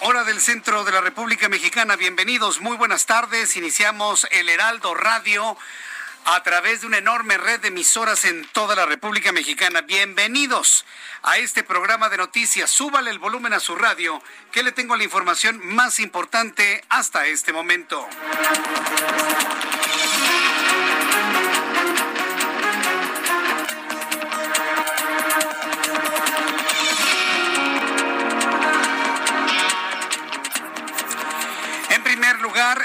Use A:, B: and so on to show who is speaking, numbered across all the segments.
A: Hora del centro de la República Mexicana. Bienvenidos, muy buenas tardes. Iniciamos el Heraldo Radio a través de una enorme red de emisoras en toda la República Mexicana. Bienvenidos a este programa de noticias. Súbale el volumen a su radio, que le tengo la información más importante hasta este momento.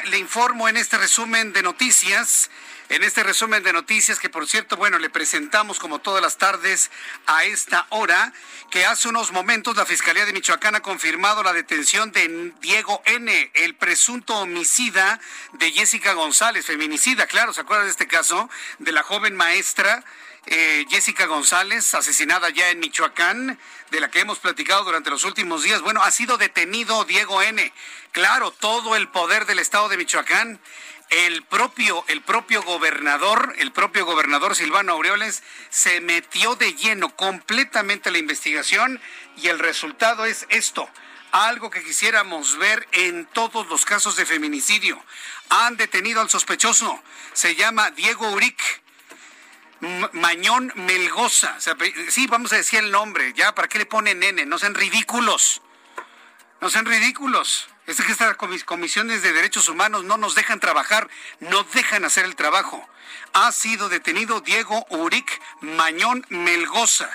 A: Le informo en este resumen de noticias, en este resumen de noticias que por cierto, bueno, le presentamos como todas las tardes a esta hora, que hace unos momentos la Fiscalía de Michoacán ha confirmado la detención de Diego N., el presunto homicida de Jessica González, feminicida, claro, ¿se acuerdan de este caso? De la joven maestra eh, Jessica González, asesinada ya en Michoacán, de la que hemos platicado durante los últimos días. Bueno, ha sido detenido Diego N. Claro, todo el poder del estado de Michoacán. El propio, el propio gobernador, el propio gobernador Silvano Aureoles, se metió de lleno completamente la investigación y el resultado es esto algo que quisiéramos ver en todos los casos de feminicidio. Han detenido al sospechoso, se llama Diego Uric. Mañón Melgoza. Sí, vamos a decir el nombre, ya, ¿para qué le ponen nene? No sean ridículos. No sean ridículos. Es que estas comis- comisiones de derechos humanos no nos dejan trabajar, no dejan hacer el trabajo. Ha sido detenido Diego Uric Mañón Melgoza,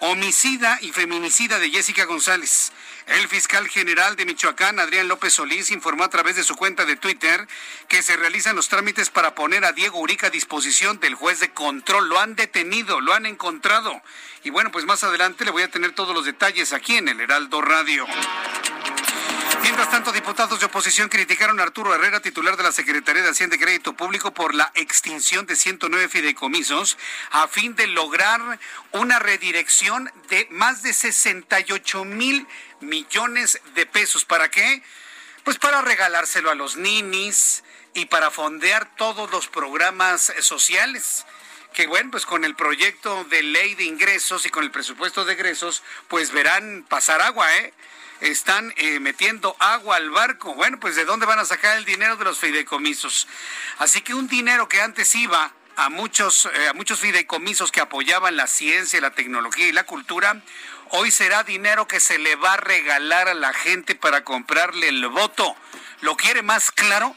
A: homicida y feminicida de Jessica González. El fiscal general de Michoacán, Adrián López Solís, informó a través de su cuenta de Twitter que se realizan los trámites para poner a Diego Uric a disposición del juez de control. Lo han detenido, lo han encontrado. Y bueno, pues más adelante le voy a tener todos los detalles aquí en el Heraldo Radio. Mientras tanto, diputados de oposición criticaron a Arturo Herrera, titular de la Secretaría de Hacienda y Crédito Público, por la extinción de 109 fideicomisos a fin de lograr una redirección de más de 68 mil millones de pesos. ¿Para qué? Pues para regalárselo a los ninis y para fondear todos los programas sociales que bueno, pues con el proyecto de ley de ingresos y con el presupuesto de egresos, pues verán pasar agua, ¿eh? Están eh, metiendo agua al barco. Bueno, pues ¿de dónde van a sacar el dinero de los fideicomisos? Así que un dinero que antes iba a muchos, eh, a muchos fideicomisos que apoyaban la ciencia, la tecnología y la cultura, hoy será dinero que se le va a regalar a la gente para comprarle el voto. ¿Lo quiere más claro?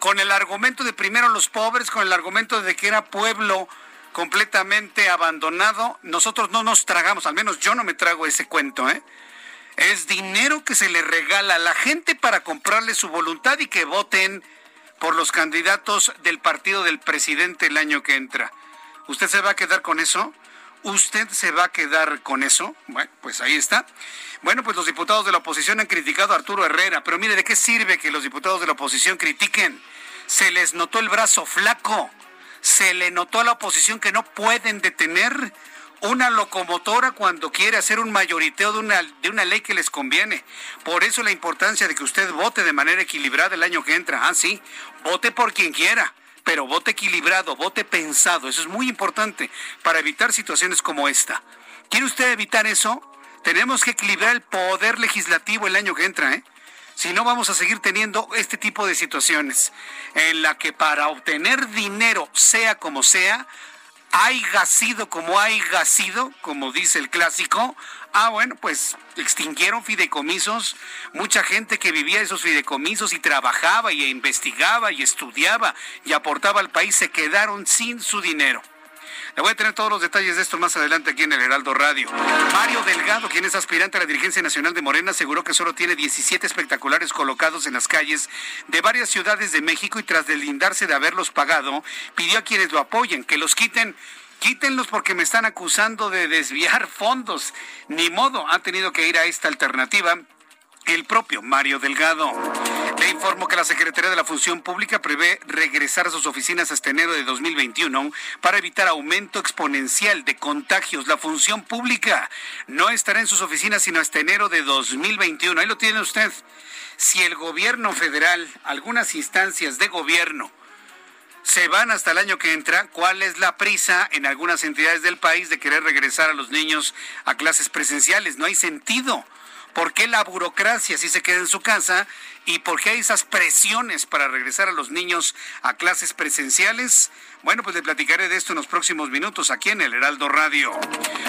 A: con el argumento de primero los pobres, con el argumento de que era pueblo completamente abandonado, nosotros no nos tragamos, al menos yo no me trago ese cuento, ¿eh? Es dinero que se le regala a la gente para comprarle su voluntad y que voten por los candidatos del partido del presidente el año que entra. ¿Usted se va a quedar con eso? ¿Usted se va a quedar con eso? Bueno, pues ahí está. Bueno, pues los diputados de la oposición han criticado a Arturo Herrera, pero mire, ¿de qué sirve que los diputados de la oposición critiquen? Se les notó el brazo flaco, se le notó a la oposición que no pueden detener una locomotora cuando quiere hacer un mayoriteo de una, de una ley que les conviene. Por eso la importancia de que usted vote de manera equilibrada el año que entra. Ah, sí, vote por quien quiera, pero vote equilibrado, vote pensado. Eso es muy importante para evitar situaciones como esta. ¿Quiere usted evitar eso? Tenemos que equilibrar el poder legislativo el año que entra, ¿eh? Si no, vamos a seguir teniendo este tipo de situaciones en la que para obtener dinero, sea como sea, hay sido como hay sido, como dice el clásico, ah, bueno, pues extinguieron fideicomisos, mucha gente que vivía esos fideicomisos y trabajaba y investigaba y estudiaba y aportaba al país se quedaron sin su dinero. Voy a tener todos los detalles de esto más adelante aquí en el Heraldo Radio. Mario Delgado, quien es aspirante a la dirigencia nacional de Morena, aseguró que solo tiene 17 espectaculares colocados en las calles de varias ciudades de México y tras deslindarse de haberlos pagado, pidió a quienes lo apoyen que los quiten quítenlos porque me están acusando de desviar fondos. Ni modo, ha tenido que ir a esta alternativa el propio Mario Delgado. Le informo que la Secretaría de la Función Pública prevé regresar a sus oficinas hasta enero de 2021 para evitar aumento exponencial de contagios. La Función Pública no estará en sus oficinas sino hasta enero de 2021. Ahí lo tiene usted. Si el gobierno federal, algunas instancias de gobierno, se van hasta el año que entra. ¿Cuál es la prisa en algunas entidades del país de querer regresar a los niños a clases presenciales? No hay sentido. ¿Por qué la burocracia si se queda en su casa? ¿Y por qué hay esas presiones para regresar a los niños a clases presenciales? Bueno, pues le platicaré de esto en los próximos minutos aquí en el Heraldo Radio.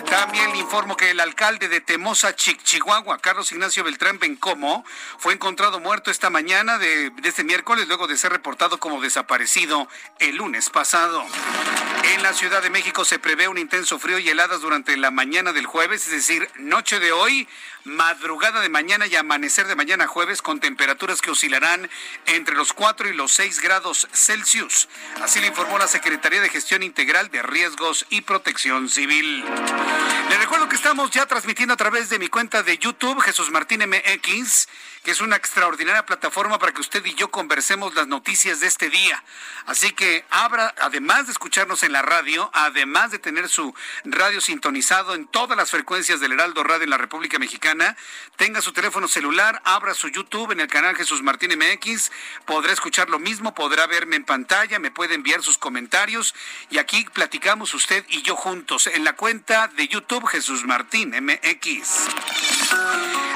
A: También le informo que el alcalde de Temosa, Chihuahua, Carlos Ignacio Beltrán Bencomo, fue encontrado muerto esta mañana de, de este miércoles luego de ser reportado como desaparecido el lunes pasado. En la Ciudad de México se prevé un intenso frío y heladas durante la mañana del jueves, es decir, noche de hoy, madrugada de mañana y amanecer de mañana jueves con temperaturas que oscilarán entre los 4 y los 6 grados Celsius. Así le informó la Secretaría de Gestión Integral de Riesgos y Protección Civil. Le recuerdo que estamos ya transmitiendo a través de mi cuenta de YouTube, Jesús Martín MX, que es una extraordinaria plataforma para que usted y yo conversemos las noticias de este día. Así que abra, además de escucharnos en la radio, además de tener su radio sintonizado en todas las frecuencias del Heraldo Radio en la República Mexicana, tenga su teléfono celular, abra su YouTube en el canal Jesús Martín MX, podrá escuchar lo mismo, podrá verme en pantalla, me puede enviar sus comentarios y aquí platicamos usted y yo juntos en la cuenta de YouTube Jesús Martín MX.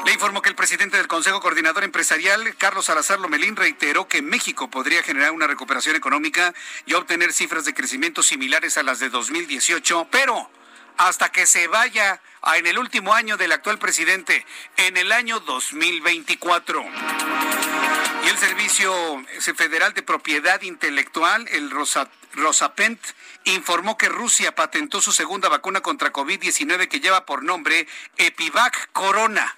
A: Le informo que el presidente del Consejo Coordinador Empresarial, Carlos Salazar Lomelín, reiteró que México podría generar una recuperación económica y obtener cifras de crecimiento similares a las de 2018, pero hasta que se vaya en el último año del actual presidente, en el año 2024. Y el Servicio Federal de Propiedad Intelectual, el Rosapent, informó que Rusia patentó su segunda vacuna contra COVID-19 que lleva por nombre Epivac Corona.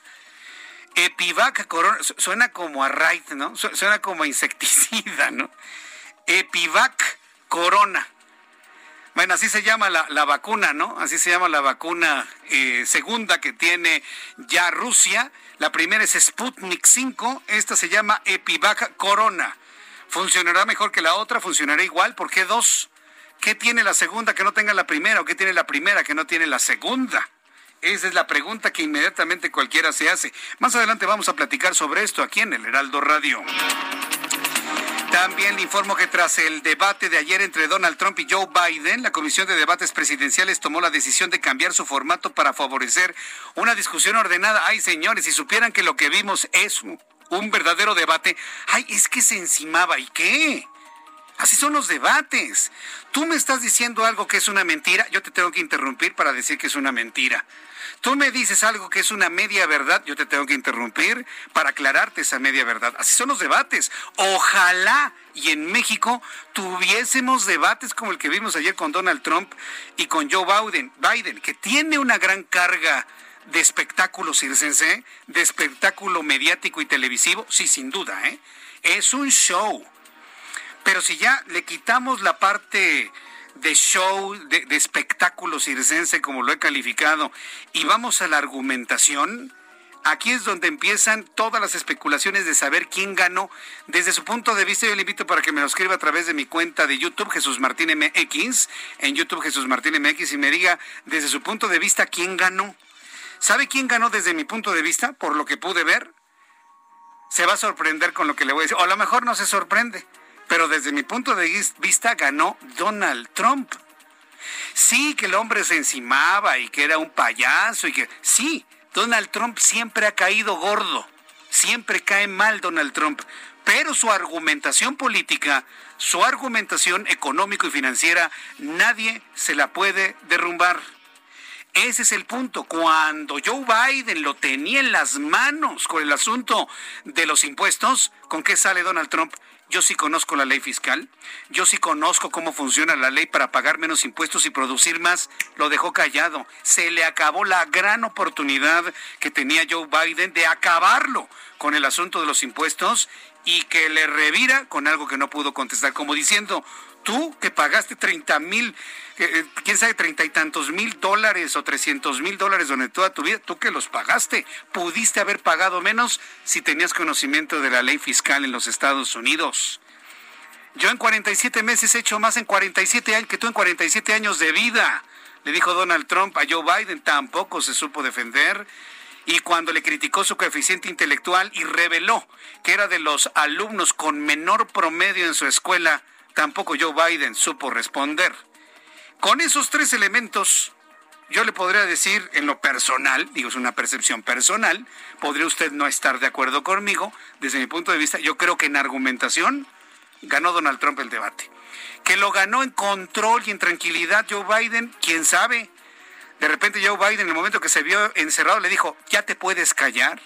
A: Epivac Corona, suena como a raid, ¿no? Suena como a insecticida, ¿no? Epivac Corona. Bueno, así se llama la, vacuna, ¿no? Así se llama la vacuna eh, segunda que tiene ya Rusia. La primera es Sputnik 5, esta se llama Epivac Corona. ¿Funcionará mejor que la otra? ¿Funcionará igual? ¿Por qué dos? ¿Qué tiene la segunda que no tenga la primera o qué tiene la primera que no tiene la segunda? Esa es la pregunta que inmediatamente cualquiera se hace. Más adelante vamos a platicar sobre esto aquí en el Heraldo Radio. También le informo que tras el debate de ayer entre Donald Trump y Joe Biden, la Comisión de Debates Presidenciales tomó la decisión de cambiar su formato para favorecer una discusión ordenada. Ay, señores, si supieran que lo que vimos es un verdadero debate, ay, es que se encimaba. ¿Y qué? Así son los debates. Tú me estás diciendo algo que es una mentira, yo te tengo que interrumpir para decir que es una mentira. Tú me dices algo que es una media verdad, yo te tengo que interrumpir para aclararte esa media verdad. Así son los debates. Ojalá y en México tuviésemos debates como el que vimos ayer con Donald Trump y con Joe Biden, Biden que tiene una gran carga de espectáculo circense, de espectáculo mediático y televisivo, sí, sin duda, ¿eh? Es un show. Pero si ya le quitamos la parte de show, de, espectáculo circense, como lo he calificado, y vamos a la argumentación, aquí es donde empiezan todas las especulaciones de saber quién ganó. Desde su punto de vista, yo le invito para que me lo escriba a través de mi cuenta de YouTube, Jesús Martín MX, en YouTube Jesús Martín MX, y me diga desde su punto de vista quién ganó. ¿Sabe quién ganó desde mi punto de vista? Por lo que pude ver. Se va a sorprender con lo que le voy a decir. O a lo mejor no se sorprende Pero desde mi punto de vista ganó Donald Trump. Sí, que el hombre se encimaba y que era un payaso y que... Sí, Donald Trump siempre ha caído gordo. Siempre cae mal Donald Trump. Pero su argumentación política, su argumentación económico y financiera, nadie se la puede derrumbar. Ese es el punto. Cuando Joe Biden lo tenía en las manos con el asunto de los impuestos, ¿con qué sale Donald Trump? Yo sí conozco la ley fiscal, yo sí conozco cómo funciona la ley para pagar menos impuestos y producir más. Lo dejó callado. Se le acabó la gran oportunidad que tenía Joe Biden de acabarlo con el asunto de los impuestos y que le revira con algo que no pudo contestar, como diciendo, tú que pagaste 30 mil, eh, quién sabe, treinta y tantos mil dólares o 300 mil dólares durante toda tu vida, tú que los pagaste, pudiste haber pagado menos si tenías conocimiento de la ley fiscal en los Estados Unidos. Yo en 47 meses he hecho más en 47 años que tú en 47 años de vida, le dijo Donald Trump a Joe Biden, tampoco se supo defender y cuando le criticó su coeficiente intelectual y reveló que era de los alumnos con menor promedio en su escuela, tampoco Joe Biden supo responder. Con esos tres elementos, yo le podría decir en lo personal, digo, es una percepción personal, podría usted no estar de acuerdo conmigo, desde mi punto de vista, yo creo que en argumentación ganó Donald Trump el debate. Que lo ganó en control y en tranquilidad Joe Biden, quién sabe. De repente Joe Biden, en el momento que se vio encerrado, le dijo, ya te puedes callar.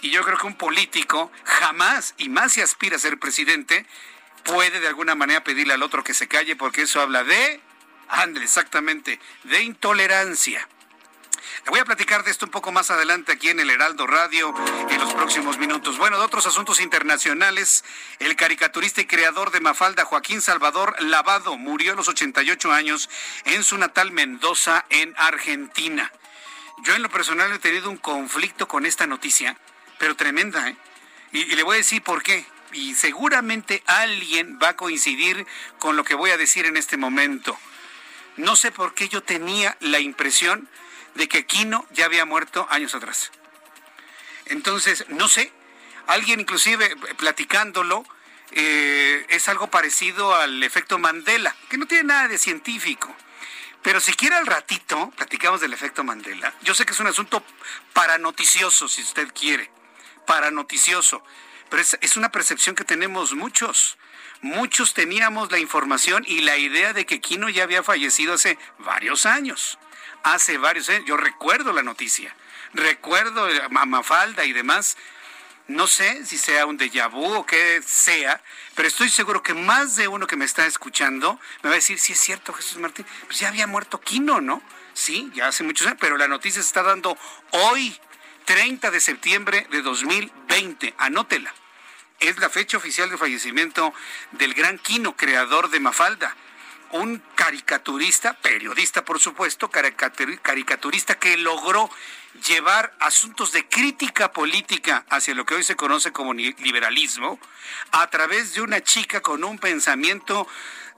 A: Y yo creo que un político jamás, y más si aspira a ser presidente, puede de alguna manera pedirle al otro que se calle porque eso habla de, ande exactamente, de intolerancia. Le voy a platicar de esto un poco más adelante aquí en el Heraldo Radio en los próximos minutos. Bueno, de otros asuntos internacionales, el caricaturista y creador de Mafalda, Joaquín Salvador Lavado, murió a los 88 años en su natal Mendoza, en Argentina. Yo en lo personal he tenido un conflicto con esta noticia, pero tremenda, ¿eh? y le voy a decir por qué y seguramente alguien va a coincidir con lo que voy a decir en este momento. No sé por qué yo tenía la impresión de que Quino ya había muerto años atrás. Entonces, no sé, alguien inclusive platicándolo, eh, es algo parecido al efecto Mandela, que no tiene nada de científico. Pero si quiere al ratito, platicamos del efecto Mandela. Yo sé que es un asunto paranoticioso, si usted quiere, paranoticioso. Pero es, una percepción que tenemos muchos. Muchos teníamos la información y la idea de que Kino ya había fallecido hace varios años. Hace varios años. Yo recuerdo la noticia. Recuerdo a Mafalda y demás. No sé si sea un déjà vu o qué sea, pero estoy seguro que más de uno que me está escuchando me va a decir, sí es cierto, Jesús Martín, pues ya había muerto Quino, ¿no? Sí, ya hace muchos años, pero la noticia se está dando hoy, 30 de septiembre de 2020. Anótela. Es la fecha oficial de fallecimiento del gran Quino, creador de Mafalda. Un caricaturista, periodista por supuesto, caricaturista que logró llevar asuntos de crítica política hacia lo que hoy se conoce como liberalismo a través de una chica con un pensamiento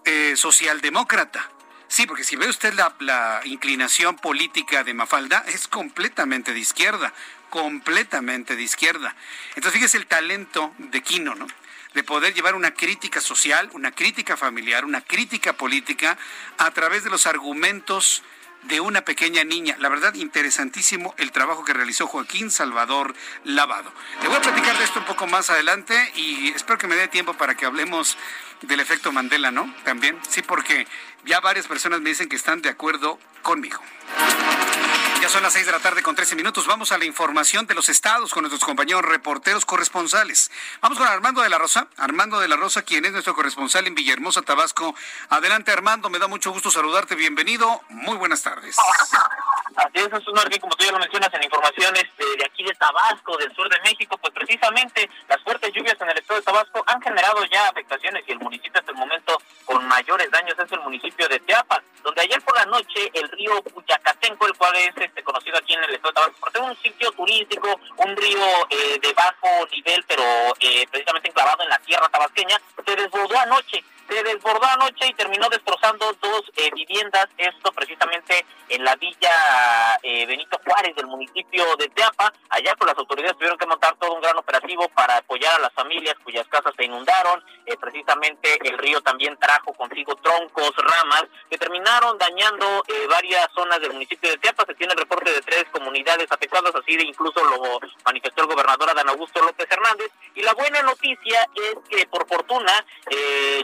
A: eh, socialdemócrata Sí, porque si ve usted la, inclinación política de Mafalda, es completamente de izquierda, completamente de izquierda. Entonces, fíjese el talento de Quino, ¿no? De poder llevar una crítica social, una crítica familiar, una crítica política a través de los argumentos de una pequeña niña. La verdad, interesantísimo el trabajo que realizó Joaquín Salvador Lavado. Le voy a platicar de esto un poco más adelante y espero que me dé tiempo para que hablemos del efecto Mandela, ¿no? También, sí, porque ya varias personas me dicen que están de acuerdo conmigo. Ya son las seis de la tarde con 13 minutos. Vamos a la información de los estados con nuestros compañeros reporteros corresponsales. Vamos con Armando de la Rosa. Armando de la Rosa, quien es nuestro corresponsal en Villahermosa, Tabasco. Adelante, Armando. Me da mucho gusto saludarte. Bienvenido. Muy buenas tardes.
B: Así es, Jesús Martín, como tú ya lo mencionas en informaciones de, aquí de Tabasco, del sur de México, pues precisamente las fuertes lluvias en el estado de Tabasco han generado ya afectaciones y el municipio hasta el momento con mayores daños es el municipio de Teapas, donde ayer por la noche el río Puyacatenco, el cual es este, conocido aquí en el estado de Tabasco, por ser un sitio turístico, un río eh, de bajo nivel, pero eh, precisamente enclavado en la tierra tabasqueña, se desbordó anoche se desbordó anoche y terminó destrozando dos eh, viviendas, esto precisamente en la villa eh, Benito Juárez del municipio de Teapa. Allá pues las autoridades tuvieron que montar todo un gran operativo para apoyar a las familias cuyas casas se inundaron. Eh, precisamente el río también trajo consigo troncos, ramas que terminaron dañando eh, varias zonas del municipio de Teapa. Se tiene el reporte de tres comunidades afectadas, así de incluso lo manifestó el gobernador Adán Augusto López Hernández. Y la buena noticia es que por fortuna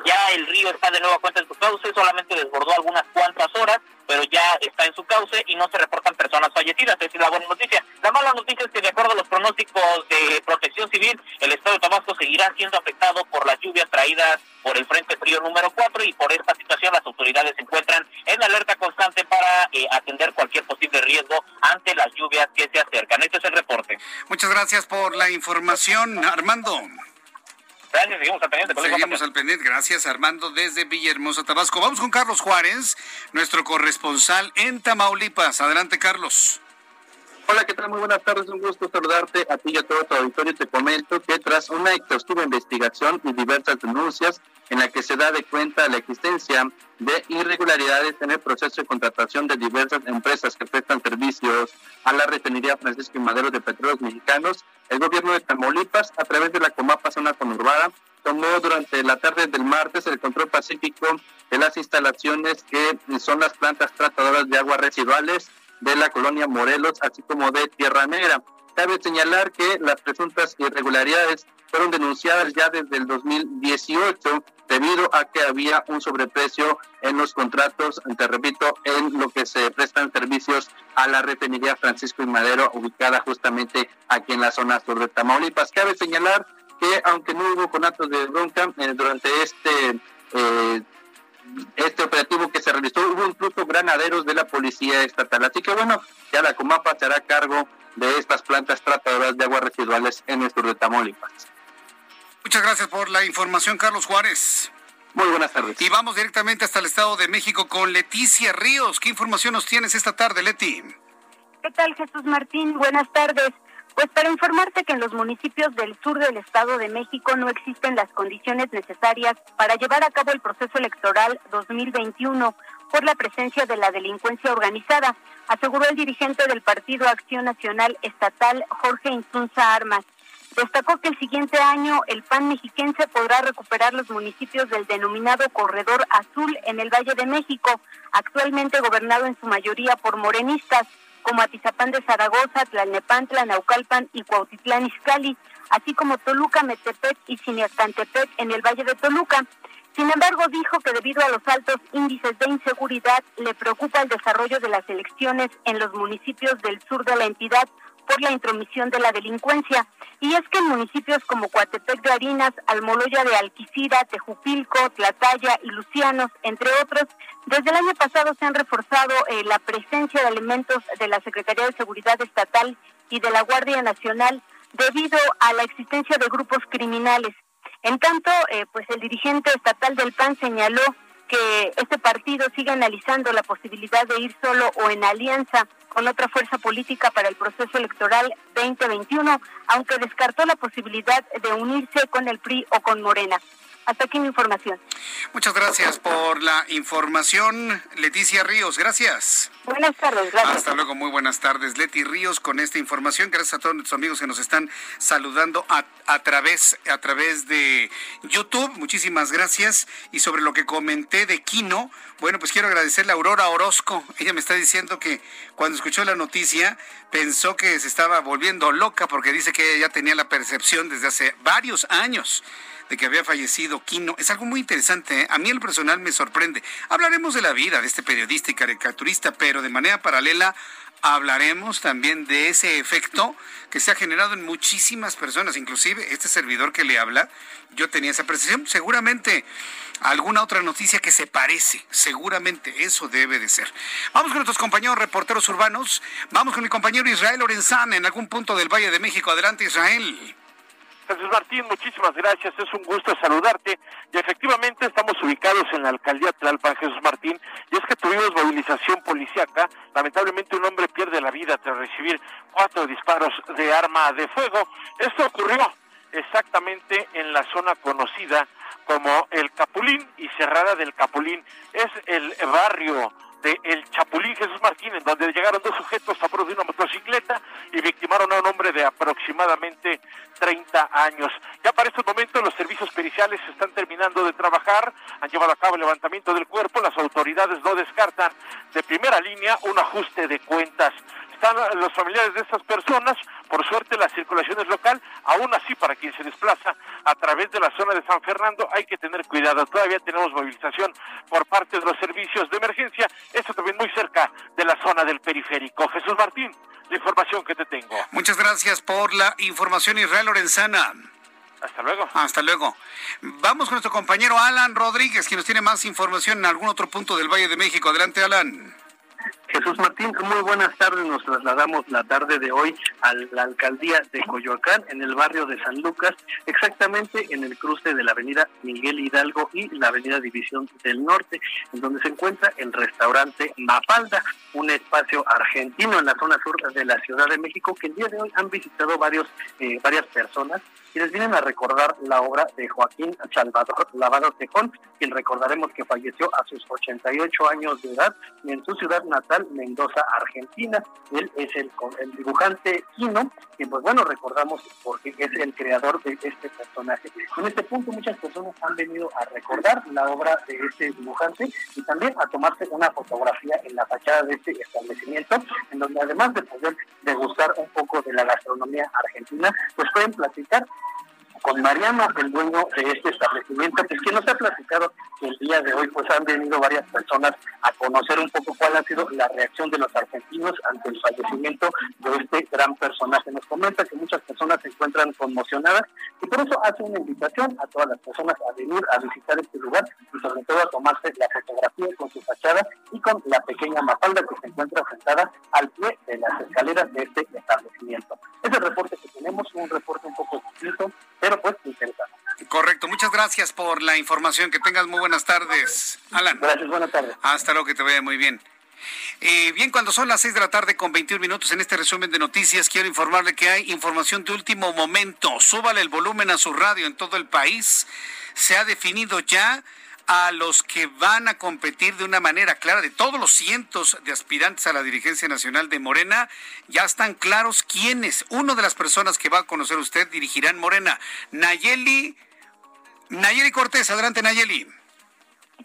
B: ya el río está de nuevo a cuenta en su cauce, solamente desbordó algunas cuantas horas pero ya está en su cauce y no se reportan personas fallecidas. Esa es la buena noticia. La mala noticia es que de acuerdo a los pronósticos de protección civil, el estado de Tabasco seguirá siendo afectado por las lluvias traídas por el Frente Frío número 4 y por esta situación las autoridades se encuentran en alerta constante para eh, atender cualquier posible riesgo ante las lluvias que se acercan. Este es el reporte.
A: Muchas gracias por la información, Armando.
B: Gracias, seguimos al pendiente.
A: Seguimos al pendiente. Gracias, Armando, desde Villahermosa, Tabasco. Vamos con Carlos Juárez, nuestro corresponsal en Tamaulipas. Adelante, Carlos.
C: Hola, ¿qué tal? Muy buenas tardes. Un gusto saludarte a ti y a todo tu auditorio. Te comento que tras una exhaustiva investigación y diversas denuncias en la que se da de cuenta la existencia de irregularidades en el proceso de contratación de diversas empresas que prestan servicios a la refinería Francisco y Madero de Petróleos Mexicanos, el gobierno de Tamaulipas, a través de la Comapa Zona Conurbada, tomó durante la tarde del martes el control pacífico de las instalaciones que son las plantas tratadoras de aguas residuales de la colonia Morelos, así como de Tierra Negra. Cabe señalar que las presuntas irregularidades fueron denunciadas ya desde el 2018 debido a que había un sobreprecio en los contratos, te repito, en lo que se prestan servicios a la refinería Francisco y Madero, ubicada justamente aquí en la zona sur de Tamaulipas. Cabe señalar que aunque no hubo conatos de bronca eh, durante este eh, este operativo que se realizó, hubo incluso granaderos de la policía estatal. Así que bueno, ya la Comapa se hará cargo de estas plantas tratadoras de aguas residuales en el sur de Tamaulipas.
A: Muchas gracias por la información, Carlos Juárez.
C: Muy buenas tardes.
A: Y vamos directamente hasta el Estado de México con Leticia Ríos. ¿Qué información nos tienes esta tarde, Leti?
D: ¿Qué tal, Jesús Martín? Buenas tardes. Pues para informarte que en los municipios del sur del Estado de México no existen las condiciones necesarias para llevar a cabo el proceso electoral 2021 por la presencia de la delincuencia organizada, aseguró el dirigente del Partido Acción Nacional Estatal, Jorge Insunza Armas. Destacó que el siguiente año el PAN mexiquense podrá recuperar los municipios del denominado Corredor Azul en el Valle de México, actualmente gobernado en su mayoría por morenistas, como Atizapán de Zaragoza, Tlalnepantla, Naucalpan y Cuautitlán Izcalli, así como Toluca, Metepec y Cineacantepec en el Valle de Toluca. Sin embargo, dijo que debido a los altos índices de inseguridad, le preocupa el desarrollo de las elecciones en los municipios del sur de la entidad por la intromisión de la delincuencia. Y es que en municipios como Coatepec de Harinas, Almoloya de Alquicira, Tejupilco, Tlataya y Lucianos, entre otros, desde el año pasado se han reforzado eh, la presencia de elementos de la Secretaría de Seguridad Estatal y de la Guardia Nacional debido a la existencia de grupos criminales. En tanto, eh, pues el dirigente estatal del PAN señaló que este partido sigue analizando la posibilidad de ir solo o en alianza con otra fuerza política para el proceso electoral 2021, aunque descartó la posibilidad de unirse con el PRI o con Morena. Hasta aquí mi información.
A: Muchas gracias por la información, Leticia Ríos. Gracias.
D: Buenas tardes, gracias.
A: Hasta luego, muy buenas tardes, Leti Ríos, con esta información. Gracias a todos nuestros amigos que nos están saludando a, a, través, a través de YouTube. Muchísimas gracias. Y sobre lo que comenté de Kino, bueno, pues quiero agradecerle a Aurora Orozco. Ella me está diciendo que cuando escuchó la noticia pensó que se estaba volviendo loca porque dice que ella ya tenía la percepción desde hace varios años de que había fallecido Quino. Es algo muy interesante. ¿eh? A mí en lo personal me sorprende. Hablaremos de la vida de este periodista y caricaturista, pero de manera paralela hablaremos también de ese efecto que se ha generado en muchísimas personas, inclusive este servidor que le habla, yo tenía esa percepción, seguramente alguna otra noticia que se parece, seguramente eso debe de ser. Vamos con nuestros compañeros reporteros urbanos, vamos con mi compañero Israel Lorenzán en algún punto del Valle de México. Adelante Israel.
E: Jesús Martín, muchísimas gracias, es un gusto saludarte. Y efectivamente estamos ubicados en la alcaldía Tlalpan, Jesús Martín, y es que tuvimos movilización policíaca. Lamentablemente un hombre pierde la vida tras recibir cuatro disparos de arma de fuego. Esto ocurrió exactamente en la zona conocida como el Capulín y Cerrada del Capulín. Es el barrio de El Chapulín Jesús Martín, en donde llegaron dos sujetos a bordo de una motocicleta y victimaron a un hombre de aproximadamente 30 años. Ya para estos momentos los servicios periciales están terminando de trabajar, han llevado a cabo el levantamiento del cuerpo, las autoridades no descartan de primera línea un ajuste de cuentas están los familiares de estas personas. Por suerte la circulación es local. Aún así, para quien se desplaza a través de la zona de San Fernando, hay que tener cuidado. Todavía tenemos movilización por parte de los servicios de emergencia. Esto también muy cerca de la zona del periférico. Jesús Martín, la información que te tengo.
A: Muchas gracias por la información, Israel Lorenzana.
E: Hasta luego.
A: Hasta luego. Vamos con nuestro compañero Alan Rodríguez, quien nos tiene más información en algún otro punto del Valle de México. Adelante, Alan.
F: Jesús Martín, muy buenas tardes. Nos trasladamos la tarde de hoy a la alcaldía de Coyoacán, en el barrio de San Lucas, exactamente en el cruce de la avenida Miguel Hidalgo y la avenida División del Norte, en donde se encuentra el restaurante Mapalda, un espacio argentino en la zona sur de la Ciudad de México que el día de hoy han visitado varios, eh, varias personas quienes vienen a recordar la obra de Joaquín Salvador Lavado Tejón, quien recordaremos que falleció a sus 88 años de edad en su ciudad natal, Mendoza, Argentina. Él es el, el dibujante Kino, que pues bueno, recordamos porque es el creador de este personaje. En este punto muchas personas han venido a recordar la obra de este dibujante y también a tomarse una fotografía en la fachada de este establecimiento, en donde además de poder degustar un poco de la gastronomía argentina, pues pueden platicar con Mariano, el dueño de este establecimiento, pues que nos ha platicado que el día de hoy pues han venido varias personas a conocer un poco cuál ha sido la reacción de los argentinos ante el fallecimiento de este gran personaje. Nos comenta que muchas personas se encuentran conmocionadas y por eso hace una invitación a todas las personas a venir a visitar este lugar y sobre todo a tomarse la fotografía con su fachada y con la pequeña mafalda que se encuentra sentada al pie de las escaleras de este establecimiento. Es el reporte que tenemos, un reporte un poco distinto, pero pues interesante.
A: Correcto, muchas gracias por la información. Que tengas muy buenas tardes, Alan.
F: Gracias, buenas tardes.
A: Hasta luego, que te vaya muy bien. Eh, bien, cuando son las 6 de la tarde con 21 minutos en este resumen de noticias, quiero informarle que hay información de último momento. Súbale el volumen a su radio en todo el país. Se ha definido ya a los que van a competir de una manera clara, de todos los cientos de aspirantes a la dirigencia nacional de Morena, ya están claros quiénes. Una de las personas que va a conocer usted dirigirán Morena, Nayeli, Nayeli Cortés. Adelante, Nayeli.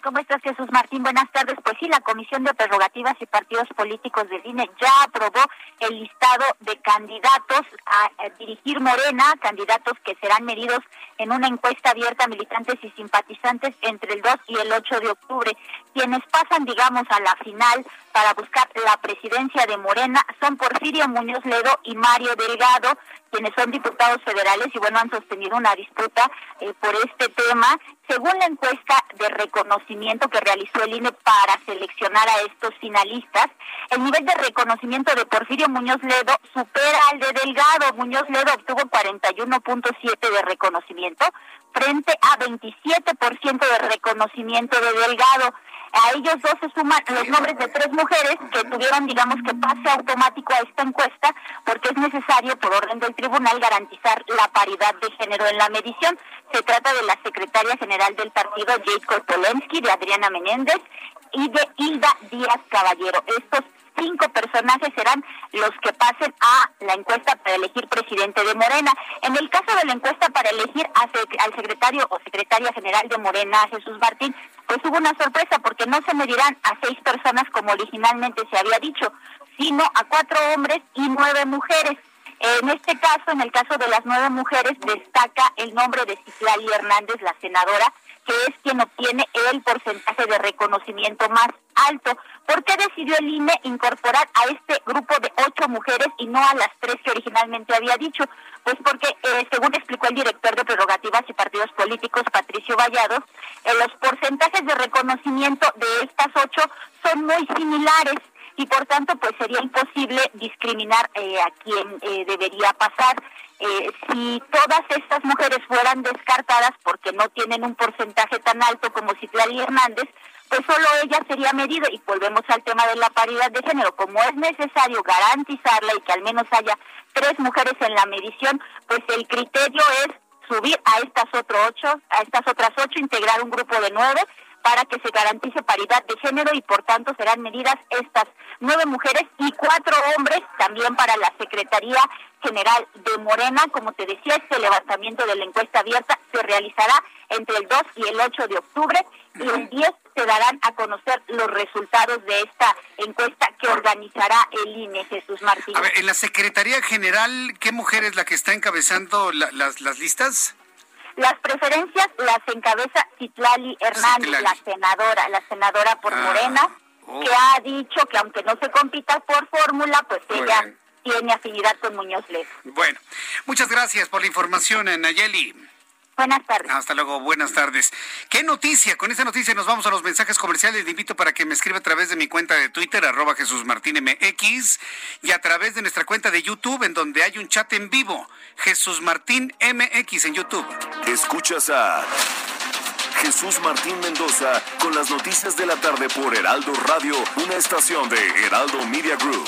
G: ¿Cómo estás, Jesús Martín? Buenas tardes. Pues sí, la Comisión de Prerrogativas y Partidos Políticos del INE ya aprobó el listado de candidatos a, dirigir Morena, candidatos que serán medidos en una encuesta abierta a militantes y simpatizantes entre el 2 y el 8 de octubre. Quienes pasan, digamos, a la final para buscar la presidencia de Morena son Porfirio Muñoz Ledo y Mario Delgado, quienes son diputados federales y bueno, han sostenido una disputa eh, por este tema. Según la encuesta de reconocimiento que realizó el INE para seleccionar a estos finalistas, el nivel de reconocimiento de Porfirio Muñoz Ledo supera al de Delgado. Muñoz Ledo obtuvo 41.7 de reconocimiento frente a 27% de reconocimiento de Delgado. A ellos dos se suman los nombres de tres mujeres que tuvieron, digamos, que pase automático a esta encuesta porque es necesario, por orden del tribunal, garantizar la paridad de género en la medición. Se trata de la secretaria general del partido, Jade Korpolensky, de Adriana Menéndez y de Hilda Díaz Caballero. Estos cinco personajes serán los que pasen a la encuesta para elegir presidente de Morena. En el caso de la encuesta para elegir al secretario o secretaria general de Morena, Jesús Martín, pues hubo una sorpresa porque no se medirán a seis personas como originalmente se había dicho, sino a cuatro hombres y nueve mujeres. En este caso, en el caso de las nueve mujeres, destaca el nombre de Citlali Hernández, la senadora, que es quien obtiene el porcentaje de reconocimiento más alto. ¿Por qué decidió el INE incorporar a este grupo de ocho mujeres y no a las tres que originalmente había dicho? Pues porque, eh, según explicó el director de prerrogativas y partidos políticos, Patricio Vallados, eh, los porcentajes de reconocimiento de estas ocho son muy similares y por tanto pues sería imposible discriminar eh, a quien debería pasar. Eh, si todas estas mujeres fueran descartadas porque no tienen un porcentaje tan alto como Citlali Hernández, pues solo ella sería medida y volvemos al tema de la paridad de género. Como es necesario garantizarla y que al menos haya tres mujeres en la medición, pues el criterio es subir a estas otras ocho, a estas otras ocho, integrar un grupo de nueve para que se garantice paridad de género y por tanto serán medidas estas nueve mujeres y cuatro hombres también para la Secretaría General de Morena. Como te decía, este levantamiento de la encuesta abierta se realizará entre el 2 y el 8 de octubre y el 10 se darán a conocer los resultados de esta encuesta que organizará el INE, Jesús Martínez.
A: A ver, en la Secretaría General, ¿qué mujer es la que está encabezando las, las listas?
G: Las preferencias las encabeza Citlali Hernández, la senadora, la senadora por ah, Morena, oh. que ha dicho que aunque no se compita por fórmula, pues ella tiene afinidad con Muñoz Ledo.
A: Bueno, muchas gracias por la información, Nayeli.
G: Buenas tardes.
A: Hasta luego, buenas tardes. ¿Qué noticia? Con esta noticia nos vamos a los mensajes comerciales. Le invito para que me escriba a través de mi cuenta de Twitter, arroba Jesús Martín MX, y a través de nuestra cuenta de YouTube, en donde hay un chat en vivo, Jesús Martín MX en YouTube.
H: Escuchas a Jesús Martín Mendoza con las noticias de la tarde por Heraldo Radio, una estación de Heraldo Media Group.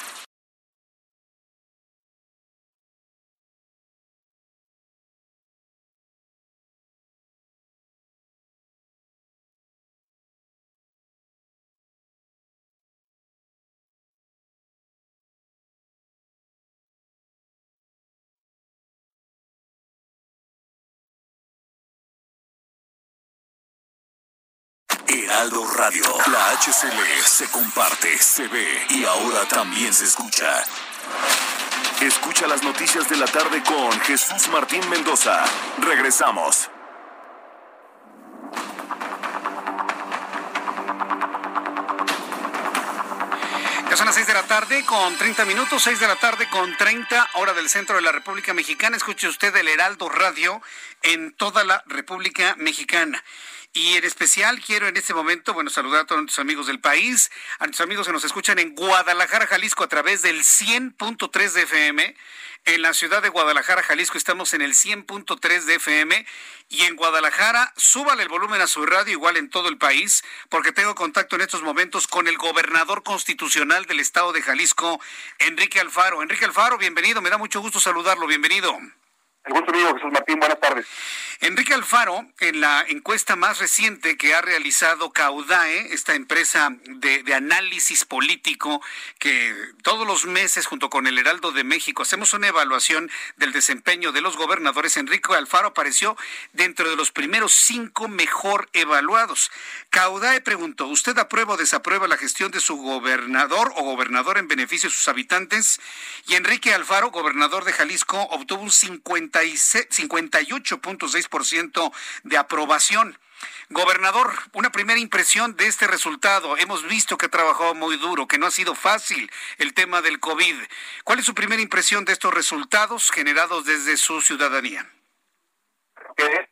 H: Heraldo Radio. La HCL se comparte, se ve y ahora también se escucha. Escucha las noticias de la tarde con Jesús Martín Mendoza. Regresamos.
A: Ya son las 6 de la tarde con 30 minutos, 6 de la tarde con 30, hora del centro de la República Mexicana. Escuche usted el Heraldo Radio en toda la República Mexicana. Y en especial quiero en este momento, bueno, saludar a todos nuestros amigos del país, a nuestros amigos que nos escuchan en Guadalajara, Jalisco, a través del 100.3 de FM. En la ciudad de Guadalajara, Jalisco, estamos en el 100.3 de FM. Y en Guadalajara, súbale el volumen a su radio, igual en todo el país, porque tengo contacto en estos momentos con el gobernador constitucional del estado de Jalisco, Enrique Alfaro. Enrique Alfaro, bienvenido, me da mucho gusto saludarlo, bienvenido.
I: El gusto mío, Jesús Martín, buenas tardes.
A: Enrique Alfaro, en la encuesta más reciente que ha realizado Caudae, esta empresa de, análisis político, que todos los meses junto con el Heraldo de México hacemos una evaluación del desempeño de los gobernadores, Enrique Alfaro apareció dentro de los primeros cinco mejor evaluados. Caudae preguntó, ¿usted aprueba o desaprueba la gestión de su gobernador o gobernador en beneficio de sus habitantes? Y Enrique Alfaro, gobernador de Jalisco, obtuvo un 50 58.6% de aprobación. Gobernador, una primera impresión de este resultado. Hemos visto que ha trabajado muy duro, que no ha sido fácil el tema del COVID. ¿Cuál es su primera impresión de estos resultados generados desde su ciudadanía?
I: Que,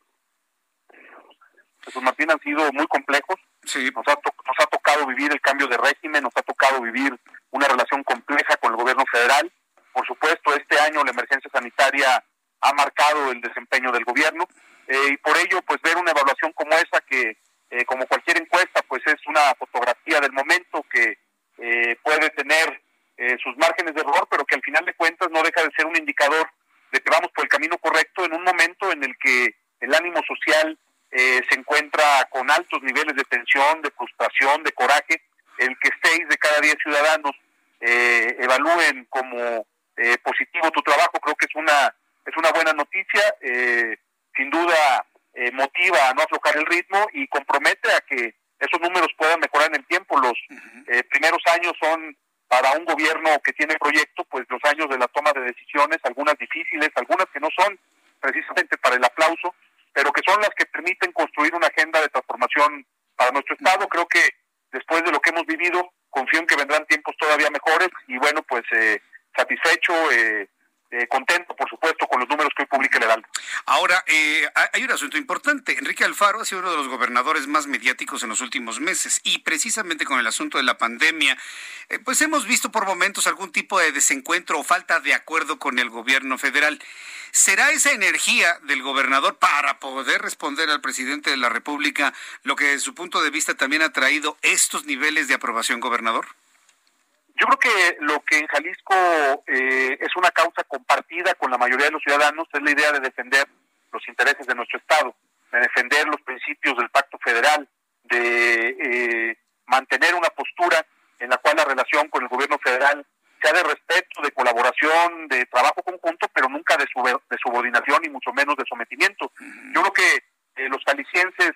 I: Jesús Martín, han sido muy complejos. Sí. Nos, ha nos ha tocado vivir el cambio de régimen, nos ha tocado vivir una relación compleja con el gobierno federal. Por supuesto, este año la emergencia sanitaria ha marcado el desempeño del gobierno eh, y por ello pues ver una evaluación como esa que eh, como cualquier encuesta pues es una fotografía del momento que eh, puede tener sus márgenes de error pero que al final de cuentas no deja de ser un indicador de que vamos por el camino correcto en un momento en el que el ánimo social se encuentra con altos niveles de tensión, de frustración, de coraje, el que seis de cada diez ciudadanos evalúen como positivo tu trabajo creo que es una es una buena noticia, eh, sin duda eh, motiva a no aflojar el ritmo y compromete a que esos números puedan mejorar en el tiempo. Los eh, primeros años son para un gobierno que tiene proyecto, pues los años de la toma de decisiones, algunas difíciles, algunas que no son precisamente para el aplauso, pero que son las que permiten construir una agenda de transformación para nuestro Estado. Creo que después de lo que hemos vivido, confío en que vendrán tiempos todavía mejores y bueno, pues satisfecho, eh, eh, contento, por supuesto, con los números que hoy publica el Heraldo.
A: Ahora, eh, hay un asunto importante. Enrique Alfaro ha sido uno de los gobernadores más mediáticos en los últimos meses y precisamente con el asunto de la pandemia, eh, pues hemos visto por momentos algún tipo de desencuentro o falta de acuerdo con el gobierno federal. ¿Será esa energía del gobernador para poder responder al presidente de la República lo que desde su punto de vista también ha traído estos niveles de aprobación, gobernador?
I: Yo creo que lo que en Jalisco eh, es una causa compartida con la mayoría de los ciudadanos es la idea de defender los intereses de nuestro Estado, de defender los principios del pacto federal, de eh, mantener una postura en la cual la relación con el gobierno federal sea de respeto, de colaboración, de trabajo conjunto, pero nunca de, de subordinación y mucho menos de sometimiento. Yo creo que eh, los calicienses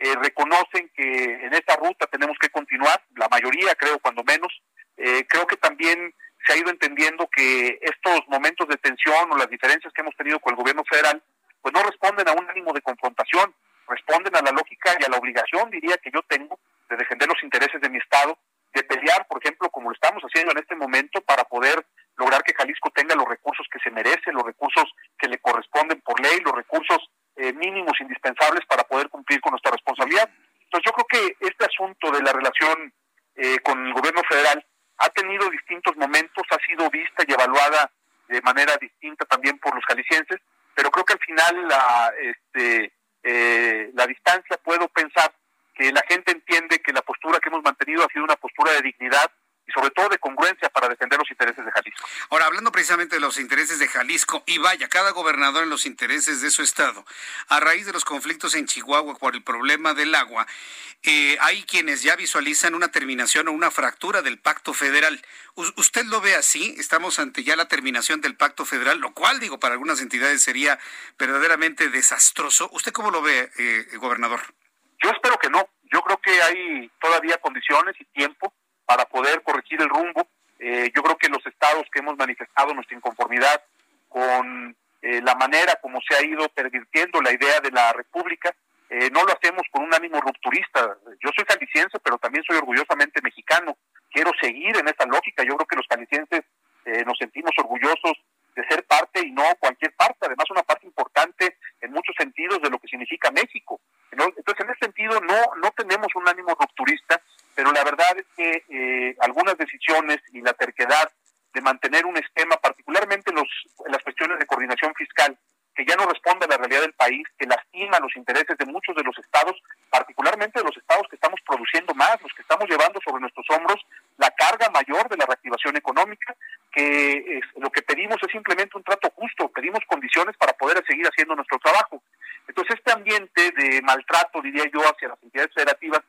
I: eh, reconocen que en esta ruta tenemos que continuar, la mayoría creo cuando menos. Eh, creo que también se ha ido entendiendo que estos momentos de tensión o las diferencias que hemos tenido con el gobierno federal, pues no responden a un ánimo de confrontación, responden a la lógica y a la obligación, diría, que yo tengo de defender los intereses de mi Estado de pelear, por ejemplo, como lo estamos haciendo en este momento, para poder lograr que Jalisco tenga los recursos que se merece, los recursos que le corresponden por ley, los recursos eh, mínimos indispensables para poder cumplir con nuestra responsabilidad. Entonces yo creo que este asunto de la relación eh, con el gobierno federal ha tenido distintos momentos, ha sido vista y evaluada de manera distinta también por los jaliscienses, pero creo que al final la, este, eh, la distancia puedo pensar que la gente entiende que la postura que hemos mantenido ha sido una postura de dignidad y sobre todo de congruencia para defender los intereses de Jalisco.
A: Ahora, hablando precisamente de los intereses de Jalisco, y vaya, cada gobernador en los intereses de su estado, a raíz de los conflictos en Chihuahua por el problema del agua, eh, hay quienes ya visualizan una terminación o una fractura del pacto federal. ¿Usted lo ve así? Estamos ante ya la terminación del pacto federal, lo cual, digo, para algunas entidades sería verdaderamente desastroso. ¿Usted cómo lo ve, eh, gobernador?
I: Yo espero que no. Yo creo que hay todavía condiciones y tiempo para poder corregir el rumbo. Eh, yo creo que los estados que hemos manifestado nuestra inconformidad con eh, la manera como se ha ido pervirtiendo la idea de la República, eh, no lo hacemos con un ánimo rupturista. Yo soy caliciense, pero también soy orgullosamente mexicano. Quiero seguir en esta lógica. Yo creo que los calicienses nos sentimos orgullosos de ser parte y no cualquier parte, además una parte importante en muchos sentidos de lo que significa México. Entonces, en ese sentido, no, no tenemos un ánimo rupturista, pero la verdad es que eh, algunas decisiones y la terquedad de mantener un esquema, particularmente los, las cuestiones de coordinación fiscal, que ya no responde a la realidad del país, que lastima los intereses de muchos de los estados, particularmente de los estados que estamos produciendo más, los que estamos llevando sobre nuestros hombros la carga mayor de la reactivación económica, que lo que pedimos es simplemente un trato justo, pedimos condiciones para poder seguir haciendo nuestro trabajo. Entonces, este ambiente de maltrato, diría yo, hacia las entidades federativas,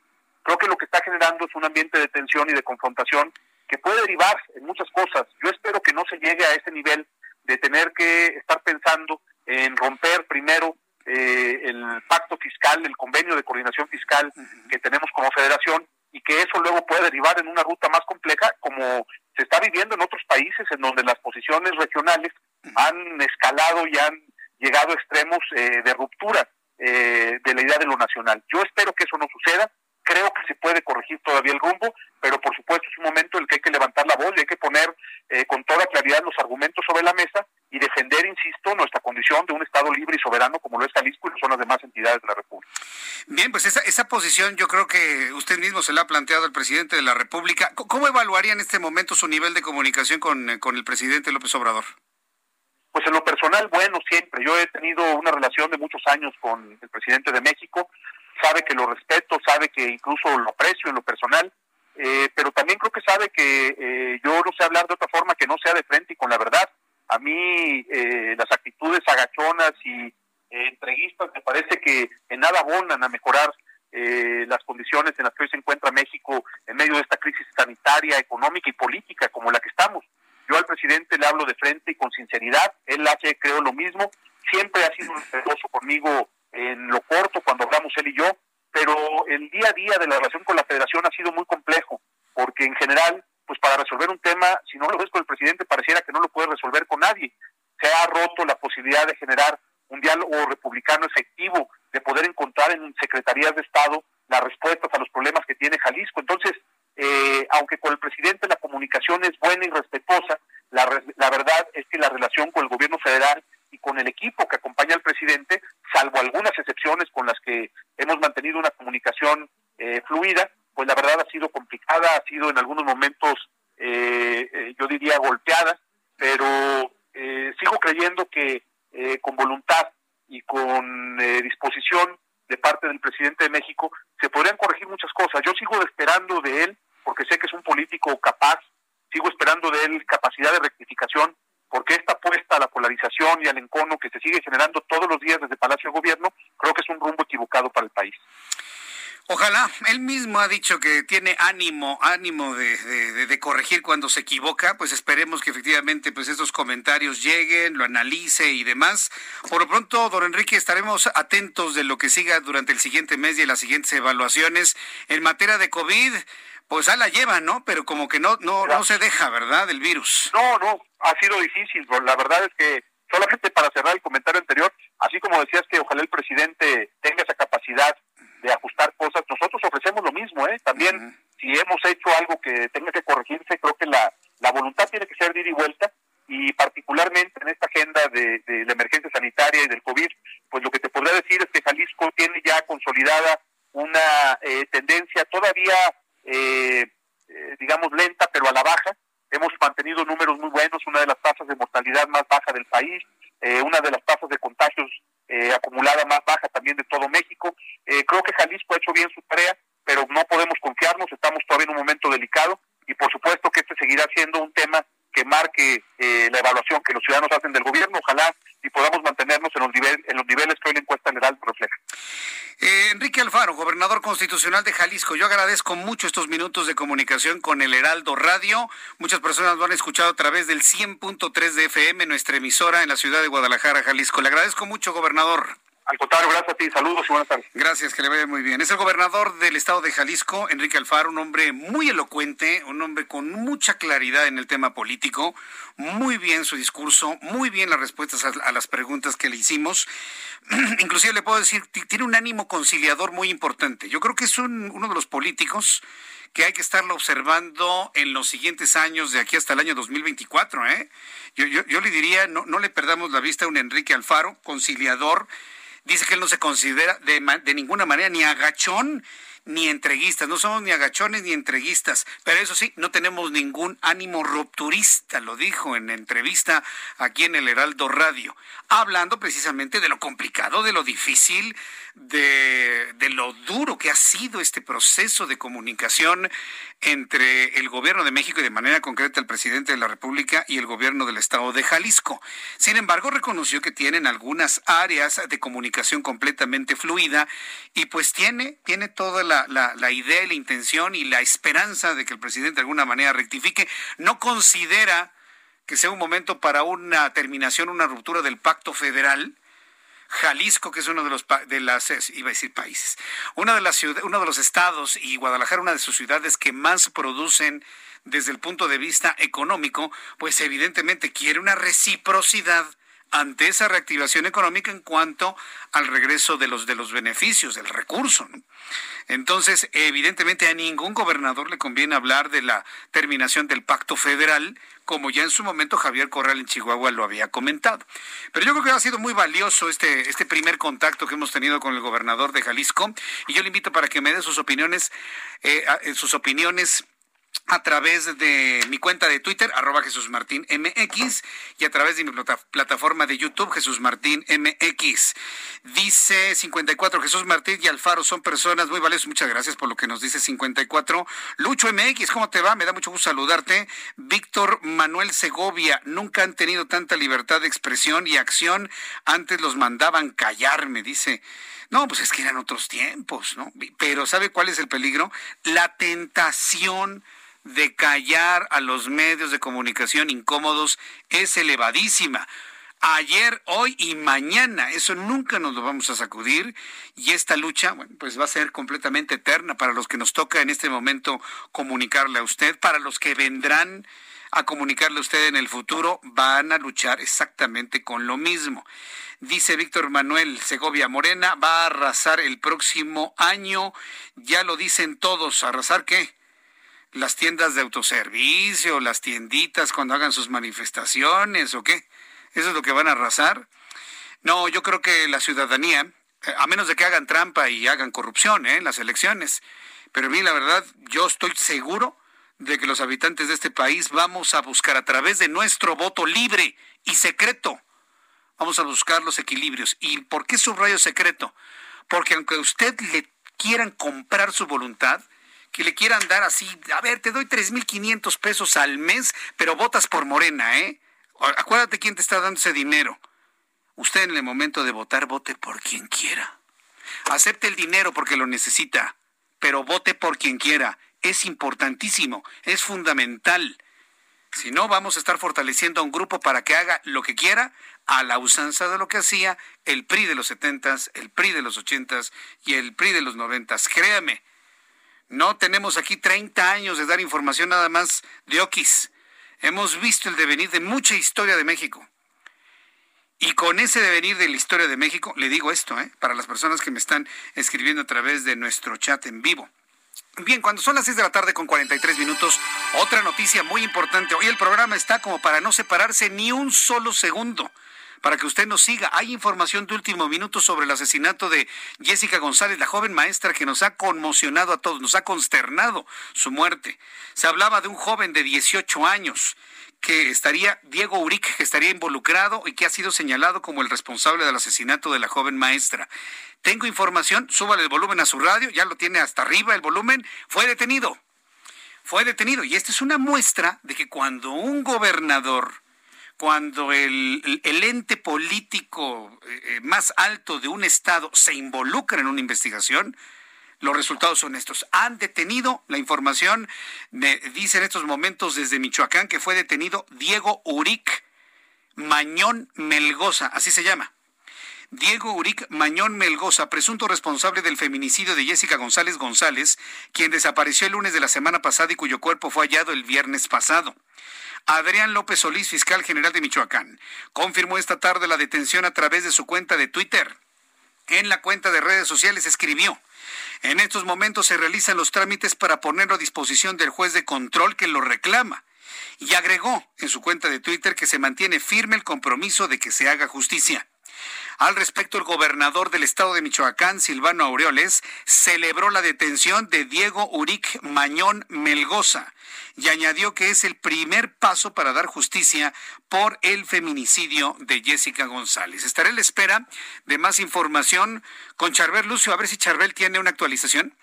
I: creo que lo que está generando es un ambiente de tensión y de confrontación que puede derivar en muchas cosas. Yo espero que no se llegue a ese nivel de tener que estar pensando en romper primero eh, el pacto fiscal, el convenio de coordinación fiscal que tenemos como federación y que eso luego puede derivar en una ruta más compleja como se está viviendo en otros países en donde las posiciones regionales han escalado y han llegado a extremos eh, de ruptura eh, de la idea de lo nacional. Yo espero que eso no suceda, creo que se puede corregir todavía el rumbo, pero por supuesto es un momento en el que hay que levantar la voz y hay que poner eh, con toda claridad los argumentos sobre la mesa y defender, insisto, nuestra condición de un Estado libre y soberano como lo es Jalisco y son las demás entidades de la República.
A: Bien, pues yo creo que usted mismo se la ha planteado al presidente de la República. ¿Cómo evaluaría en este momento su nivel de comunicación con, con el presidente López Obrador?
I: Pues en lo personal, bueno, siempre. Yo he tenido una relación de muchos años con el presidente de México sabe que lo respeto, sabe que incluso lo aprecio en lo personal, eh, pero también creo que sabe que eh, yo no sé hablar de otra forma que no sea de frente y con la verdad. A mí eh, las actitudes agachonas y entreguistas me parece que en nada abonan a mejorar las condiciones en las que hoy se encuentra México en medio de esta crisis sanitaria, económica y política como la que estamos. Yo al presidente le hablo de frente y con sinceridad, él hace, creo, lo mismo, siempre ha sido respetuoso conmigo en lo corto cuando hablamos él y yo, pero el día a día de la relación con la federación ha sido muy complejo, porque en general, pues para resolver un tema, si no lo ves con el presidente, pareciera que no lo puedes resolver con nadie. Se ha roto la posibilidad de generar un diálogo republicano efectivo, de poder encontrar en secretarías de Estado las respuestas a los problemas que tiene Jalisco. Entonces, eh, aunque con el presidente la comunicación es buena y respetuosa, la, la verdad es que la relación con el gobierno federal y con el equipo que acompaña al presidente, salvo algunas excepciones con las que hemos mantenido una comunicación eh, fluida, pues la verdad ha sido complicada, ha sido en algunos momentos, eh, eh, yo diría, golpeada, pero sigo creyendo que con voluntad y con disposición de parte del presidente de México se podrían corregir muchas cosas. Yo sigo esperando de él, porque sé que es un político capaz, sigo esperando de él capacidad de rectificación, porque esta apuesta a la polarización y al encono que se sigue generando todos los días desde Palacio de Gobierno, creo que es un rumbo equivocado para el país.
A: Ojalá, él mismo ha dicho que tiene ánimo, ánimo de, corregir cuando se equivoca, pues esperemos que efectivamente pues estos comentarios lleguen, lo analice y demás. Por lo pronto, don Enrique, estaremos atentos de lo que siga durante el siguiente mes y en las siguientes evaluaciones en materia de COVID. Pues a la lleva, ¿no? Pero como que no, no, no se deja, ¿verdad? El virus.
I: No, no, ha sido difícil. La verdad es que solamente para cerrar el comentario anterior, así como decías que ojalá el presidente tenga esa capacidad de ajustar cosas, nosotros ofrecemos lo mismo, ¿eh? También, si hemos hecho algo que tenga que corregirse, creo que la, la voluntad tiene que ser de ir y vuelta, y particularmente en esta agenda de, de, la emergencia sanitaria y del COVID, pues lo que te podría decir es que Jalisco tiene ya consolidada una eh, tendencia todavía, eh, eh, digamos, lenta, pero a la baja. Hemos mantenido números muy buenos, una de las tasas de mortalidad más baja del país, eh, una de las tasas de contagios eh, acumulada más baja también de todo México. Creo que Jalisco ha hecho bien su tarea, pero no podemos confiarnos, estamos todavía en un momento delicado y por supuesto que este seguirá siendo un tema que marque eh, la evaluación que los ciudadanos hacen del gobierno, ojalá y podamos mantenernos en los, niveles que hoy la encuesta general refleja.
A: Eh, Enrique Alfaro, gobernador constitucional de Jalisco, yo agradezco mucho estos minutos de comunicación con el Heraldo Radio. Muchas personas lo han escuchado a través del 100.3 de FM, nuestra emisora en la ciudad de Guadalajara, Jalisco. Le agradezco mucho, gobernador.
I: Al contrario, gracias a ti. Saludos y buenas tardes.
A: Gracias, que le vaya muy bien. Es el gobernador del estado de Jalisco, Enrique Alfaro, un hombre muy elocuente, un hombre con mucha claridad en el tema político, muy bien su discurso, muy bien las respuestas a, las preguntas que le hicimos. Inclusive le puedo decir, tiene un ánimo conciliador muy importante. Yo creo que es uno de los políticos que hay que estarlo observando en los siguientes años, de aquí hasta el año 2024. ¿eh? Yo, le diría, no le perdamos la vista a un Enrique Alfaro, conciliador, Dice que él no se considera de, de ninguna manera ni agachón ni entreguistas, no somos ni agachones ni entreguistas, pero eso sí, no tenemos ningún ánimo rupturista, lo dijo en entrevista aquí en el Heraldo Radio, hablando precisamente de lo complicado, de lo difícil, de, de lo duro que ha sido este proceso de comunicación entre el gobierno de México y de manera concreta el presidente de la República y el gobierno del estado de Jalisco. Sin embargo, reconoció que tienen algunas áreas de comunicación completamente fluida y pues tiene, tiene toda la, la, la idea y la intención y la esperanza de que el presidente de alguna manera rectifique. No considera que sea un momento para una terminación, una ruptura del pacto federal, Jalisco, que es uno de los de las iba a decir países, una de las ciudades, uno de los estados y Guadalajara una de sus ciudades que más producen desde el punto de vista económico, pues evidentemente quiere una reciprocidad ante esa reactivación económica en cuanto al regreso de los de los beneficios del recurso. Entonces, evidentemente a ningún gobernador le conviene hablar de la terminación del pacto federal, como ya en su momento Javier Corral en Chihuahua lo había comentado. Pero yo creo que ha sido muy valioso este, este primer contacto que hemos tenido con el gobernador de Jalisco, y yo le invito para que me dé sus opiniones, eh, sus opiniones a través de mi cuenta de Twitter, arroba Jesús y a través de mi plataforma de YouTube, Jesús Martín MX. Dice 54, Jesús Martín y Alfaro son personas muy valiosas. Muchas gracias por lo que nos dice 54. Lucho MX, ¿cómo te va? Me da mucho gusto saludarte. Víctor Manuel Segovia, nunca han tenido tanta libertad de expresión y acción. Antes los mandaban callar, me dice. No, pues es que eran otros tiempos, ¿no? Pero ¿sabe cuál es el peligro? La tentación de callar a los medios de comunicación incómodos es elevadísima. Ayer, hoy y mañana, eso nunca nos lo vamos a sacudir y esta lucha, bueno, pues va a ser completamente eterna para los que nos toca en este momento comunicarle a usted, para los que vendrán a comunicarle a usted en el futuro, van a luchar exactamente con lo mismo. Dice Víctor Manuel Segovia Morena, va a arrasar el próximo año, ya lo dicen todos, ¿arrasar qué? Las tiendas de autoservicio, las tienditas cuando hagan sus manifestaciones o qué? ¿Eso es lo que van a arrasar? No, yo creo que la ciudadanía, eh, a menos de que hagan trampa y hagan corrupción ¿eh? en las elecciones, pero a mí la verdad, yo estoy seguro de que los habitantes de este país vamos a buscar a través de nuestro voto libre y secreto, vamos a buscar los equilibrios. ¿Y por qué subrayo secreto? Porque aunque usted le quieran comprar su voluntad, que le quieran dar así, a ver, te doy 3.500 pesos al mes, pero votas por Morena, ¿eh? Acuérdate quién te está dando ese dinero. Usted en el momento de votar, vote por quien quiera. Acepte el dinero porque lo necesita, pero vote por quien quiera. Es importantísimo, es fundamental. Si no, vamos a estar fortaleciendo a un grupo para que haga lo que quiera a la usanza de lo que hacía el PRI de los setentas, el PRI de los ochentas y el PRI de los noventas. Créame, no tenemos aquí 30 años de dar información nada más de Oquis. Hemos visto el devenir de mucha historia de México. Y con ese devenir de la historia de México, le digo esto, ¿eh? para las personas que me están escribiendo a través de nuestro chat en vivo. Bien, cuando son las 6 de la tarde con 43 minutos, otra noticia muy importante. Hoy el programa está como para no separarse ni un solo segundo para que usted nos siga. Hay información de último minuto sobre el asesinato de Jessica González, la joven maestra que nos ha conmocionado a todos, nos ha consternado su muerte. Se hablaba de un joven de 18 años que estaría, Diego Uric, que estaría involucrado y que ha sido señalado como el responsable del asesinato de la joven maestra. Tengo información, súbale el volumen a su radio, ya lo tiene hasta arriba el volumen, fue detenido. Fue detenido. Y esta es una muestra de que cuando un gobernador cuando el, ente político eh, eh, más alto de un Estado se involucra en una investigación, los resultados son estos. Han detenido, la información dice en estos momentos desde Michoacán que fue detenido Diego Uric Mañón Melgoza, así se llama. Diego Uric Mañón Melgoza, presunto responsable del feminicidio de Jessica González González, quien desapareció el lunes de la semana pasada y cuyo cuerpo fue hallado el viernes pasado. Adrián López Solís, fiscal general de Michoacán, confirmó esta tarde la detención a través de su cuenta de Twitter. En la cuenta de redes sociales escribió, en estos momentos se realizan los trámites para ponerlo a disposición del juez de control que lo reclama. Y agregó en su cuenta de Twitter que se mantiene firme el compromiso de que se haga justicia. Al respecto, el gobernador del estado de Michoacán, Silvano Aureoles, celebró la detención de Diego Uric Mañón Melgoza y añadió que es el primer paso para dar justicia por el feminicidio de Jessica González. Estaré en la espera de más información con Charbel Lucio, a ver si Charbel tiene una actualización.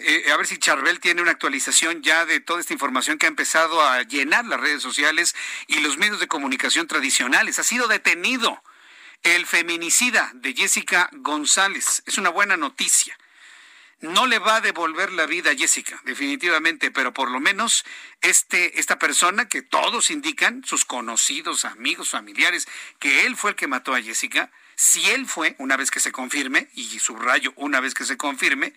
A: Eh, a ver si Charbel tiene una actualización ya de toda esta información que ha empezado a llenar las redes sociales y los medios de comunicación tradicionales. Ha sido detenido el feminicida de Jessica González. Es una buena noticia. No le va a devolver la vida a Jessica, definitivamente, pero por lo menos este, esta persona que todos indican, sus conocidos, amigos, familiares, que él fue el que mató a Jessica, si él fue, una vez que se confirme, y subrayo, una vez que se confirme,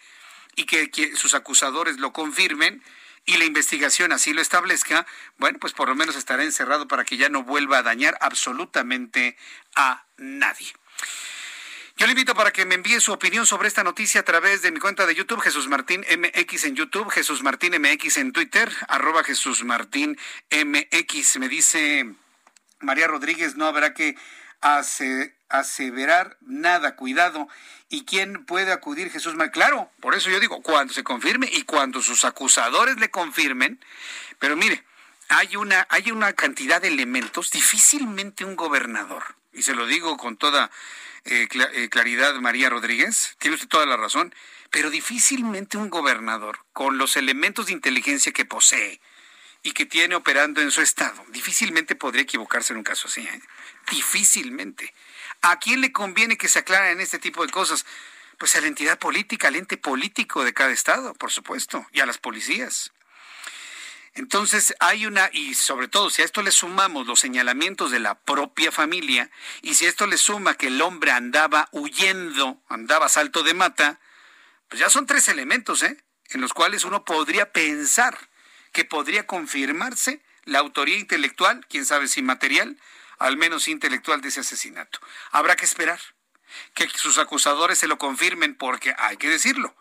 A: y que, que sus acusadores lo confirmen, y la investigación así lo establezca, bueno, pues por lo menos estará encerrado para que ya no vuelva a dañar absolutamente a nadie. Yo le invito para que me envíe su opinión sobre esta noticia a través de mi cuenta de YouTube, Jesús Martín MX en YouTube, Jesús Martín MX en Twitter, arroba Jesús Martín MX. Me dice María Rodríguez, no habrá que aseverar nada, cuidado. ¿Y quién puede acudir Jesús? Claro, por eso yo digo, cuando se confirme y cuando sus acusadores le confirmen, pero mire, hay una, hay una cantidad de elementos, difícilmente un gobernador, y se lo digo con toda eh, eh, claridad María Rodríguez, tiene usted toda la razón, pero difícilmente un gobernador con los elementos de inteligencia que posee y que tiene operando en su estado, difícilmente podría equivocarse en un caso así. ¿eh? Difícilmente. ¿A quién le conviene que se aclaren este tipo de cosas? Pues a la entidad política, al ente político de cada estado, por supuesto, y a las policías. Entonces hay una, y sobre todo si a esto le sumamos los señalamientos de la propia familia, y si a esto le suma que el hombre andaba huyendo, andaba salto de mata, pues ya son tres elementos, ¿eh? En los cuales uno podría pensar que podría confirmarse la autoría intelectual, quién sabe si material, al menos intelectual de ese asesinato. Habrá que esperar que sus acusadores se lo confirmen porque hay que decirlo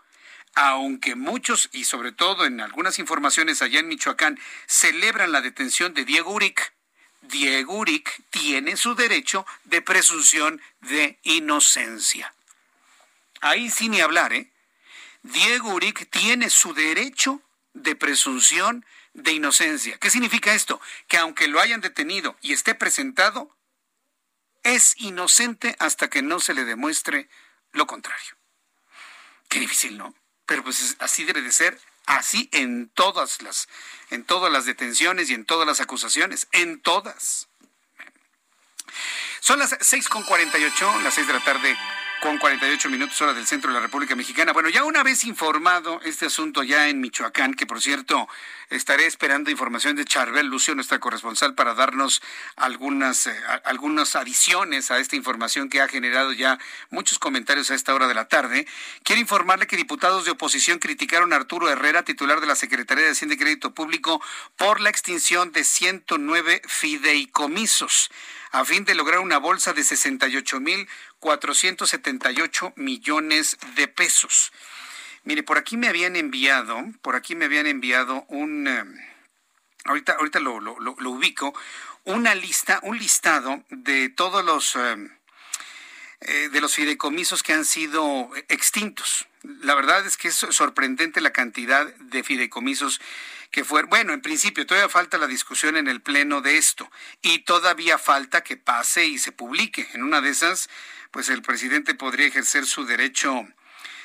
A: aunque muchos, y sobre todo en algunas informaciones allá en Michoacán, celebran la detención de Diego Uric, Diego Uric tiene su derecho de presunción de inocencia. Ahí sí ni hablar, ¿eh? Diego Uric tiene su derecho de presunción de inocencia. ¿Qué significa esto? Que aunque lo hayan detenido y esté presentado, es inocente hasta que no se le demuestre lo contrario. Qué difícil, ¿no? pero pues así debe de ser Así en todas las, en todas las detenciones y en todas las acusaciones, en todas. Son las 6.48, las 6 de la tarde con 48 minutos hora del centro de la República Mexicana. Bueno, ya una vez informado este asunto ya en Michoacán, que por cierto estaré esperando información de Charbel Lucio, nuestra corresponsal, para darnos algunas, eh, algunas adiciones a esta información que ha generado ya muchos comentarios a esta hora de la tarde. Quiero informarle que diputados de oposición criticaron a Arturo Herrera, titular de la Secretaría de Hacienda y Crédito Público, por la extinción de 109 fideicomisos a fin de lograr una bolsa de 68 mil 478 millones de pesos. Mire, por aquí me habían enviado, por aquí me habían enviado un, eh, ahorita, ahorita lo, ubico, una lista, un listado de todos los, eh, eh, de los fideicomisos que han sido extintos. La verdad es que es sorprendente la cantidad de fideicomisos que fue, bueno, en principio todavía falta la discusión en el Pleno de esto y todavía falta que pase y se publique. En una de esas, pues el presidente podría ejercer su derecho,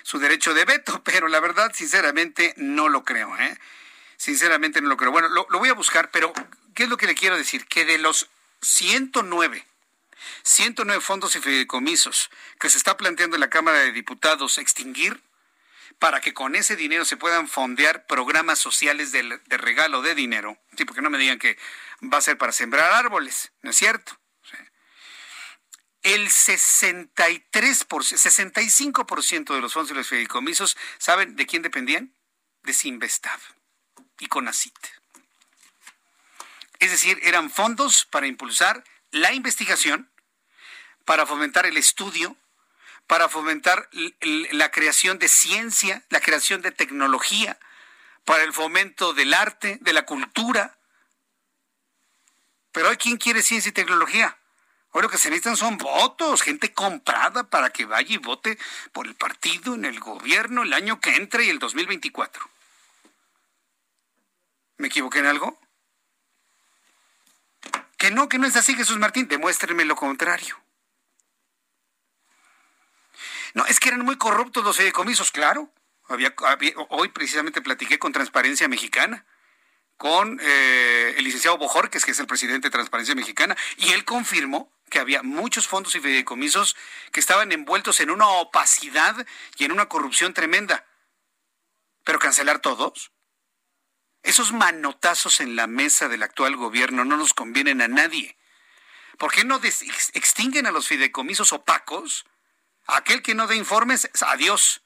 A: su derecho de veto, pero la verdad, sinceramente, no lo creo, ¿eh? Sinceramente no lo creo. Bueno, lo, voy a buscar, pero ¿qué es lo que le quiero decir? Que de los 109 109 fondos y fideicomisos que se está planteando en la Cámara de Diputados extinguir, para que con ese dinero se puedan fondear programas sociales de, regalo de dinero. Sí, porque no me digan que va a ser para sembrar árboles, ¿no es cierto? El 63%, 65% de los fondos y los fideicomisos, ¿saben de quién dependían? De Sinvestav y Conacit. Es decir, eran fondos para impulsar la investigación, para fomentar el estudio, para fomentar la creación de ciencia, la creación de tecnología, para el fomento del arte, de la cultura. Pero hoy, ¿quién quiere ciencia y tecnología? Hoy lo que se necesitan son votos, gente comprada para que vaya y vote por el partido en el gobierno el año que entre y el 2024. ¿Me equivoqué en algo? Que no, que no es así, Jesús Martín. Demuéstreme lo contrario. No, es que eran muy corruptos los fideicomisos, claro. Hoy precisamente platiqué con Transparencia Mexicana, con eh, el licenciado Bojorques, que es el presidente de Transparencia Mexicana, y él confirmó que había muchos fondos y fideicomisos que estaban envueltos en una opacidad y en una corrupción tremenda. Pero cancelar todos. Esos manotazos en la mesa del actual gobierno no nos convienen a nadie. ¿Por qué no extinguen a los fideicomisos opacos Aquel que no dé informes, adiós.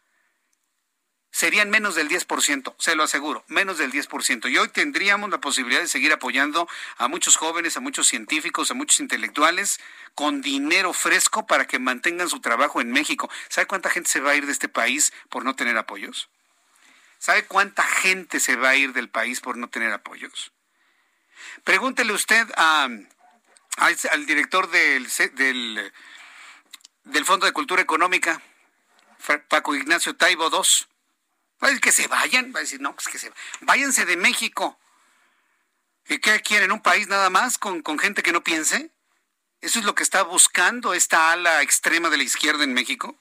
A: Serían menos del 10%, se lo aseguro, menos del 10%. Y hoy tendríamos la posibilidad de seguir apoyando a muchos jóvenes, a muchos científicos, a muchos intelectuales con dinero fresco para que mantengan su trabajo en México. ¿Sabe cuánta gente se va a ir de este país por no tener apoyos? ¿Sabe cuánta gente se va a ir del país por no tener apoyos? Pregúntele usted a, al director del, del del Fondo de Cultura Económica, Paco Ignacio Taibo II. Va a decir que se vayan, va a decir, no, pues que se váyanse de México. ¿Y qué quieren? ¿Un país nada más con, con gente que no piense? ¿Eso es lo que está buscando esta ala extrema de la izquierda en México?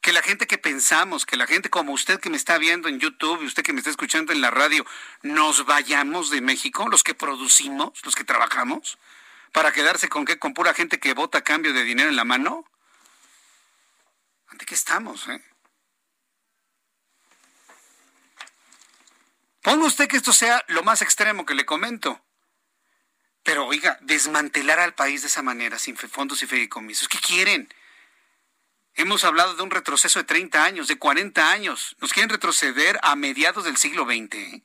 A: Que la gente que pensamos, que la gente como usted que me está viendo en YouTube y usted que me está escuchando en la radio, nos vayamos de México, los que producimos, los que trabajamos, para quedarse con qué, con pura gente que vota a cambio de dinero en la mano. ¿Ante qué estamos? Eh? Ponga usted que esto sea lo más extremo que le comento. Pero oiga, desmantelar al país de esa manera, sin fondos y fideicomisos, ¿qué quieren? Hemos hablado de un retroceso de 30 años, de 40 años. Nos quieren retroceder a mediados del siglo XX. ¿eh?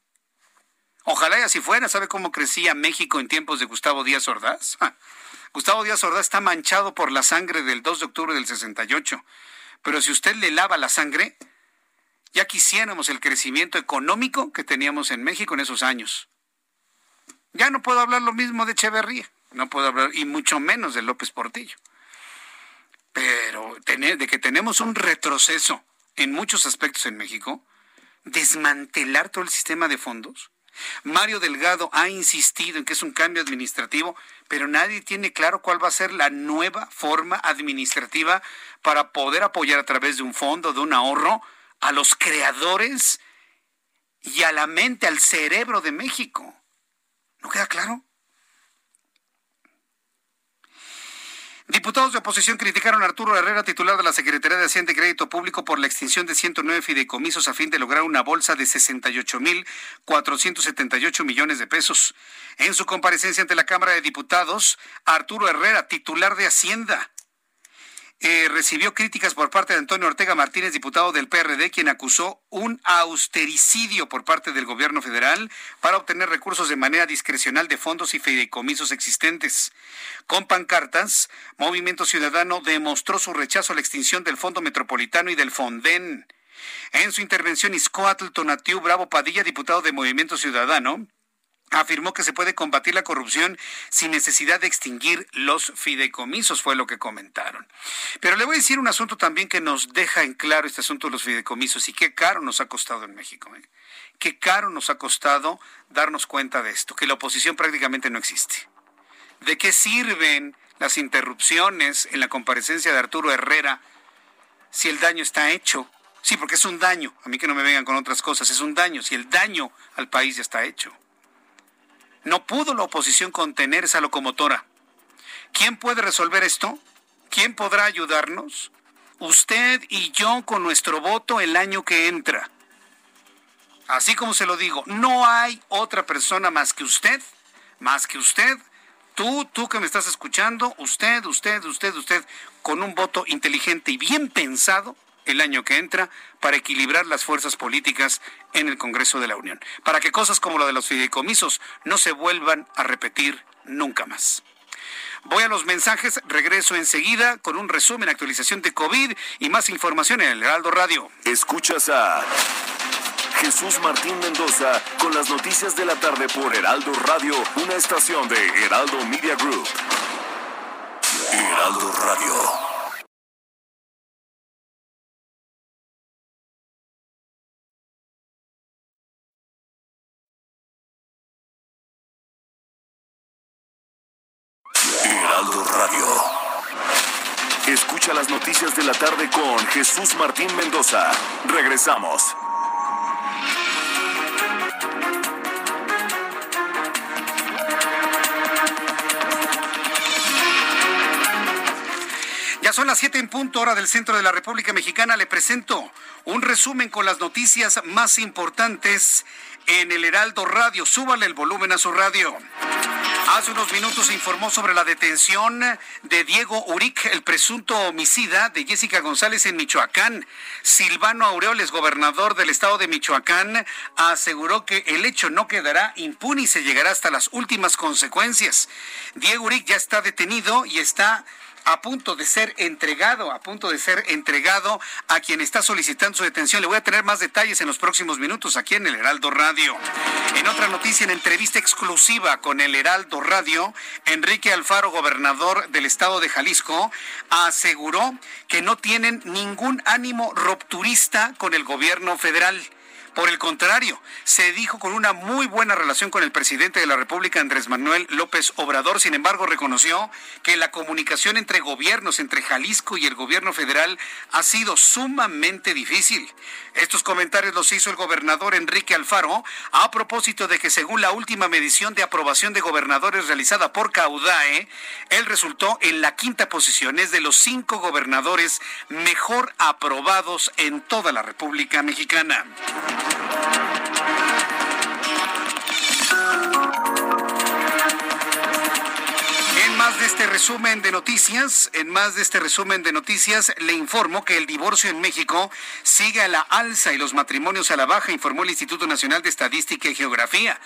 A: Ojalá y así fuera. ¿Sabe cómo crecía México en tiempos de Gustavo Díaz Ordaz? Gustavo Díaz Ordaz está manchado por la sangre del 2 de octubre del 68. Pero si usted le lava la sangre, ya quisiéramos el crecimiento económico que teníamos en México en esos años. Ya no puedo hablar lo mismo de Echeverría, no puedo hablar, y mucho menos de López Portillo. Pero de que tenemos un retroceso en muchos aspectos en México, desmantelar todo el sistema de fondos. Mario Delgado ha insistido en que es un cambio administrativo, pero nadie tiene claro cuál va a ser la nueva forma administrativa para poder apoyar a través de un fondo, de un ahorro, a los creadores y a la mente, al cerebro de México. ¿No queda claro? Diputados de oposición criticaron a Arturo Herrera, titular de la Secretaría de Hacienda y Crédito Público, por la extinción de 109 fideicomisos a fin de lograr una bolsa de 68.478 millones de pesos. En su comparecencia ante la Cámara de Diputados, Arturo Herrera, titular de Hacienda, eh, recibió críticas por parte de Antonio Ortega Martínez, diputado del PRD, quien acusó un austericidio por parte del gobierno federal para obtener recursos de manera discrecional de fondos y fideicomisos existentes. Con pancartas, Movimiento Ciudadano demostró su rechazo a la extinción del Fondo Metropolitano y del Fonden. En su intervención, Iscoatl Tonatiu Bravo Padilla, diputado de Movimiento Ciudadano, afirmó que se puede combatir la corrupción sin necesidad de extinguir los fideicomisos, fue lo que comentaron. Pero le voy a decir un asunto también que nos deja en claro este asunto de los fideicomisos y qué caro nos ha costado en México. ¿eh? Qué caro nos ha costado darnos cuenta de esto, que la oposición prácticamente no existe. ¿De qué sirven las interrupciones en la comparecencia de Arturo Herrera si el daño está hecho? Sí, porque es un daño. A mí que no me vengan con otras cosas. Es un daño. Si el daño al país ya está hecho. No pudo la oposición contener esa locomotora. ¿Quién puede resolver esto? ¿Quién podrá ayudarnos? Usted y yo con nuestro voto el año que entra. Así como se lo digo, no hay otra persona más que usted, más que usted, tú, tú que me estás escuchando, usted, usted, usted, usted, con un voto inteligente y bien pensado, el año que entra para equilibrar las fuerzas políticas en el Congreso de la Unión, para que cosas como lo de los fideicomisos no se vuelvan a repetir nunca más. Voy a los mensajes, regreso enseguida con un resumen, actualización de COVID y más información en el Heraldo Radio.
H: Escuchas a Jesús Martín Mendoza con las noticias de la tarde por Heraldo Radio, una estación de Heraldo Media Group. Heraldo Radio. Jesús Martín Mendoza. Regresamos.
A: Ya son las 7 en punto hora del centro de la República Mexicana. Le presento un resumen con las noticias más importantes en el Heraldo Radio. Súbale el volumen a su radio. Hace unos minutos se informó sobre la detención de Diego Uric, el presunto homicida de Jessica González en Michoacán. Silvano Aureoles, gobernador del estado de Michoacán, aseguró que el hecho no quedará impune y se llegará hasta las últimas consecuencias. Diego Uric ya está detenido y está a punto de ser entregado, a punto de ser entregado a quien está solicitando su detención. Le voy a tener más detalles en los próximos minutos aquí en el Heraldo Radio. En otra noticia, en entrevista exclusiva con el Heraldo Radio, Enrique Alfaro, gobernador del estado de Jalisco, aseguró que no tienen ningún ánimo rupturista con el gobierno federal. Por el contrario, se dijo con una muy buena relación con el presidente de la República, Andrés Manuel López Obrador. Sin embargo, reconoció que la comunicación entre gobiernos, entre Jalisco y el gobierno federal, ha sido sumamente difícil. Estos comentarios los hizo el gobernador Enrique Alfaro a propósito de que según la última medición de aprobación de gobernadores realizada por Caudae, él resultó en la quinta posición, es de los cinco gobernadores mejor aprobados en toda la República Mexicana. De este resumen de noticias, en más de este resumen de noticias, le informo que el divorcio en México sigue a la alza y los matrimonios a la baja, informó el Instituto Nacional de Estadística y Geografía.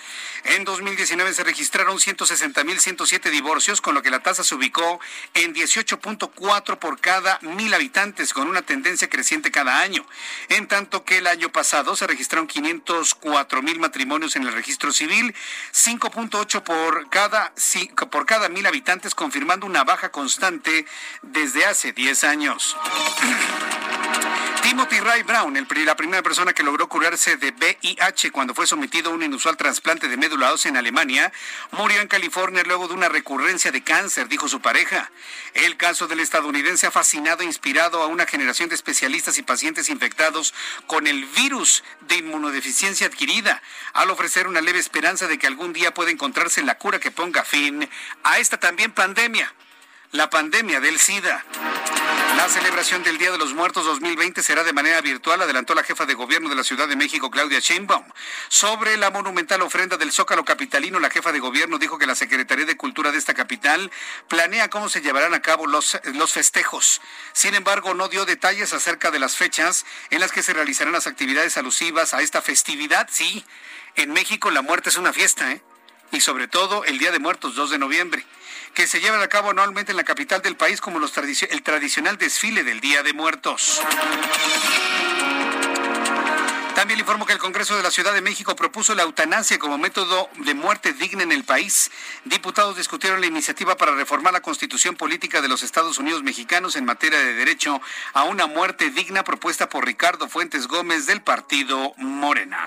A: En 2019 se registraron 160.107 divorcios, con lo que la tasa se ubicó en 18.4 por cada mil habitantes, con una tendencia creciente cada año. En tanto que el año pasado se registraron 504 mil matrimonios en el registro civil, 5.8 por cada, por cada mil habitantes confirmando una baja constante desde hace 10 años. Timothy Ray Brown, la primera persona que logró curarse de VIH cuando fue sometido a un inusual trasplante de médula ósea en Alemania, murió en California luego de una recurrencia de cáncer, dijo su pareja. El caso del estadounidense ha fascinado e inspirado a una generación de especialistas y pacientes infectados con el virus de inmunodeficiencia adquirida, al ofrecer una leve esperanza de que algún día pueda encontrarse la cura que ponga fin a esta también pandemia la pandemia del SIDA. La celebración del Día de los Muertos 2020 será de manera virtual, adelantó la jefa de gobierno de la Ciudad de México, Claudia Sheinbaum. Sobre la monumental ofrenda del Zócalo Capitalino, la jefa de gobierno dijo que la Secretaría de Cultura de esta capital planea cómo se llevarán a cabo los, los festejos. Sin embargo, no dio detalles acerca de las fechas en las que se realizarán las actividades alusivas a esta festividad. Sí, en México la muerte es una fiesta, ¿eh? Y sobre todo el Día de Muertos, 2 de noviembre que se llevan a cabo anualmente en la capital del país como los el tradicional desfile del Día de Muertos. También le informo que el Congreso de la Ciudad de México propuso la eutanasia como método de muerte digna en el país. Diputados discutieron la iniciativa para reformar la constitución política de los Estados Unidos mexicanos en materia de derecho a una muerte digna propuesta por Ricardo Fuentes Gómez del partido Morena.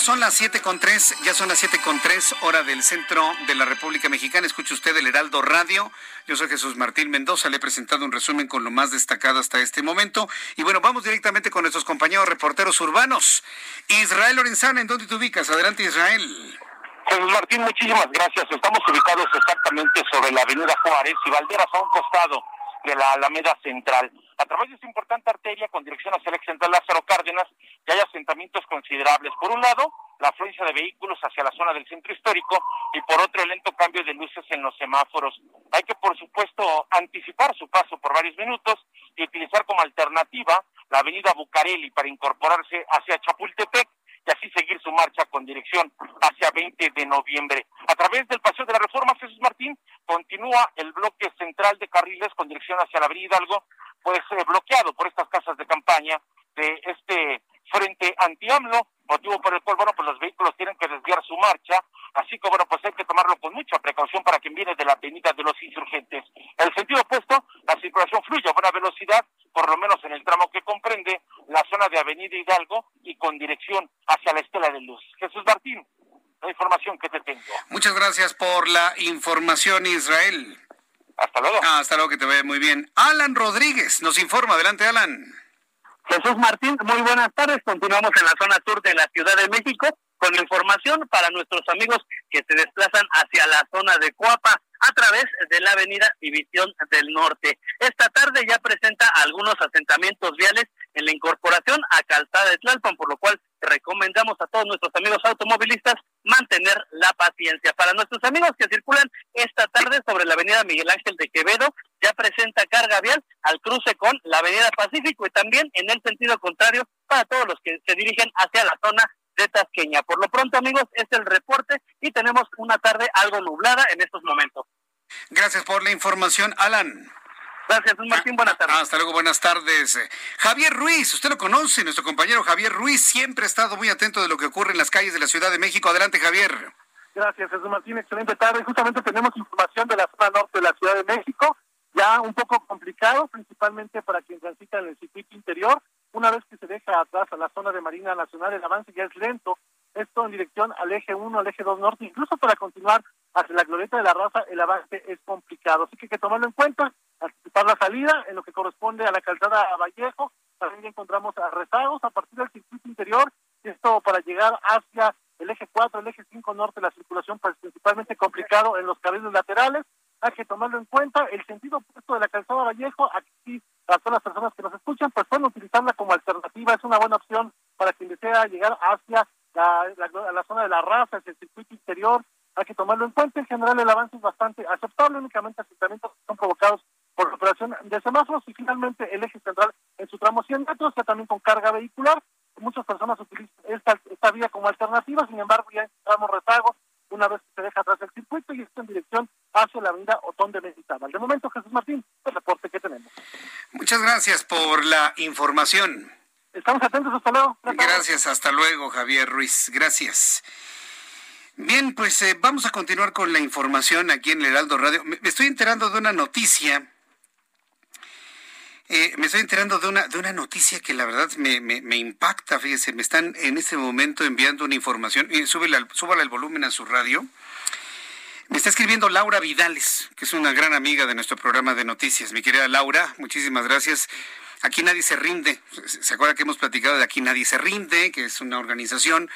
A: Son las siete con tres, ya son las siete con tres, hora del centro de la República Mexicana. Escuche usted el Heraldo Radio. Yo soy Jesús Martín Mendoza. Le he presentado un resumen con lo más destacado hasta este momento. Y bueno, vamos directamente con nuestros compañeros reporteros urbanos. Israel Lorenzana, ¿en dónde te ubicas? Adelante, Israel.
J: Jesús Martín, muchísimas gracias. Estamos ubicados exactamente sobre la avenida Juárez y Valderas a un costado de la Alameda Central. A través de esta importante arteria con dirección hacia el ex central Lázaro Cárdenas, ya hay asentamientos considerables. Por un lado, la afluencia de vehículos hacia la zona del centro histórico y por otro, el lento cambio de luces en los semáforos. Hay que, por supuesto, anticipar su paso por varios minutos y utilizar como alternativa la avenida Bucareli para incorporarse hacia Chapultepec y así seguir su marcha con dirección hacia 20 de noviembre. A través del Paseo de la Reforma, Jesús Martín, continúa el bloque central de carriles con dirección hacia la Avenida Hidalgo, pues eh, bloqueado por estas casas de campaña de este frente anti-AMLO, motivo por el cual, bueno, pues los vehículos tienen que desviar su marcha, así que, bueno, pues hay que tomarlo con mucha precaución para quien viene de la avenida de los insurgentes. En el sentido opuesto, la circulación fluye a buena velocidad, por lo menos en el tramo que comprende la zona de Avenida Hidalgo y con dirección hacia la Estela de Luz. Jesús Martín, la información que te tengo.
A: Muchas gracias por la información, Israel.
J: Hasta luego.
A: Ah, hasta luego, que te vaya muy bien. Alan Rodríguez nos informa. Adelante, Alan.
K: Jesús Martín, muy buenas tardes. Continuamos en la zona sur de la Ciudad de México con información para nuestros amigos que se desplazan hacia la zona de Coapa a través de la avenida División del Norte. Esta tarde ya presenta algunos asentamientos viales en la incorporación a Calzada de Tlalpan, por lo cual recomendamos a todos nuestros amigos automovilistas mantener la paciencia. Para nuestros amigos que circulan esta tarde sobre la avenida Miguel Ángel de Quevedo, ya presenta carga vial al cruce con la avenida Pacífico y también en el sentido contrario para todos los que se dirigen hacia la zona de Tasqueña. Por lo pronto, amigos, es el reporte y tenemos una tarde algo nublada en estos momentos.
A: Gracias por la información, Alan.
K: Gracias, Martín. Buenas tardes.
A: Hasta luego, buenas tardes. Javier Ruiz, usted lo conoce, nuestro compañero Javier Ruiz siempre ha estado muy atento de lo que ocurre en las calles de la Ciudad de México. Adelante, Javier.
L: Gracias, Jesús Martín. Excelente tarde. Justamente tenemos información de la zona norte de la Ciudad de México, ya un poco complicado, principalmente para quien transita en el circuito interior. Una vez que se deja atrás a la zona de Marina Nacional, el avance ya es lento. Esto en dirección al eje 1, al eje 2 norte, incluso para continuar hacia la glorieta de la raza, el avance es complicado. Así que hay que tomarlo en cuenta anticipar la salida en lo que corresponde a la calzada Vallejo. También encontramos a rezagos a partir del circuito interior. Esto para llegar hacia el eje 4, el eje 5 norte, la circulación principalmente complicado en los carriles laterales. Hay que tomarlo en cuenta. El sentido opuesto de la calzada Vallejo, aquí a todas las personas que nos escuchan, pues pueden utilizarla como alternativa. Es una buena opción para quien desea llegar hacia la, zona de la raza, hacia el circuito interior. Hay que tomarlo en cuenta. En general, el avance es bastante aceptable. Únicamente asentamientos son provocados de semáforos y finalmente el eje central en su tramo 100 metros, ya también con carga vehicular. Muchas personas utilizan esta, esta vía como alternativa, sin embargo ya encontramos rezagos una vez que se deja atrás el circuito y está en dirección hacia la avenida Otón de Mendizábal. De momento, Jesús Martín, el reporte que tenemos.
A: Muchas gracias por la información.
L: Estamos atentos, hasta luego.
A: Gracias, hasta luego, Javier Ruiz. Gracias. Bien, pues eh, vamos a continuar con la información aquí en el Heraldo Radio. Me, estoy enterando de una noticia. Eh, me estoy enterando de una, de una noticia que la verdad me, me, impacta. Fíjese, me están en este momento enviando una información. Súbale, súbale el volumen a su radio. Me está escribiendo Laura Vidales, que es una gran amiga de nuestro programa de noticias. Mi querida Laura, muchísimas gracias. Aquí nadie se rinde. ¿Se acuerda que hemos platicado de Aquí nadie se rinde, que es una organización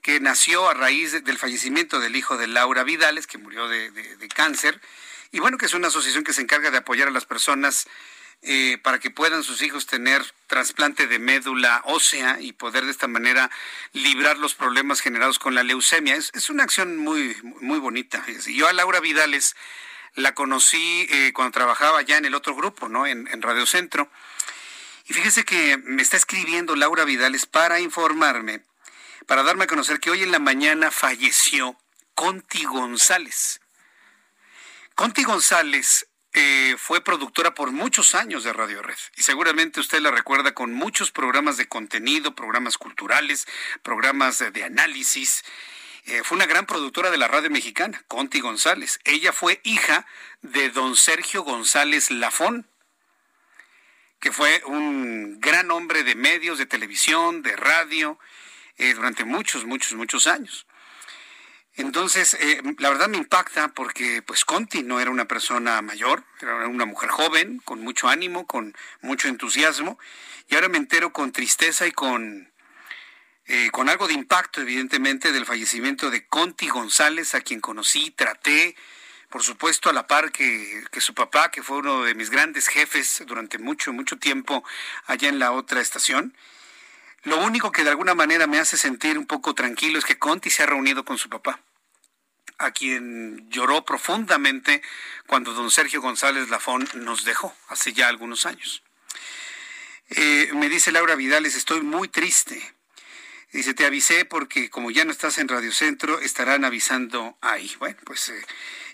A: que nació a raíz del fallecimiento del hijo de Laura Vidales, que murió de, cáncer? Y bueno, que es una asociación que se encarga de apoyar a las personas eh, para que puedan sus hijos tener trasplante de médula ósea y poder de esta manera librar los problemas generados con la leucemia. Es, una acción muy, muy bonita. Yo a Laura Vidales la conocí eh, cuando trabajaba ya en el otro grupo, ¿no? En, en Radio Centro. Y fíjese que me está escribiendo Laura Vidales para informarme, para darme a conocer que hoy en la mañana falleció Conti González. Conti González eh, fue productora por muchos años de Radio Red y seguramente usted la recuerda con muchos programas de contenido, programas culturales, programas de, análisis. Eh, fue una gran productora de la radio mexicana, Conti González. Ella fue hija de don Sergio González Lafón, que fue un gran hombre de medios, de televisión, de radio, eh, durante muchos, muchos, muchos años. Entonces, eh, la verdad me impacta porque pues Conti no era una persona mayor, era una mujer joven, con mucho ánimo, con mucho entusiasmo, y ahora me entero con tristeza y con, eh, con algo de impacto, evidentemente, del fallecimiento de Conti González, a quien conocí, traté, por supuesto, a la par que, su papá, que fue uno de mis grandes jefes durante mucho, mucho tiempo allá en la otra estación. Lo único que de alguna manera me hace sentir un poco tranquilo es que Conti se ha reunido con su papá, a quien lloró profundamente cuando don Sergio González Lafón nos dejó hace ya algunos años. Eh, me dice Laura Vidales, estoy muy triste. Dice, te avisé porque como ya no estás en Radio Centro, estarán avisando ahí. Bueno, pues eh,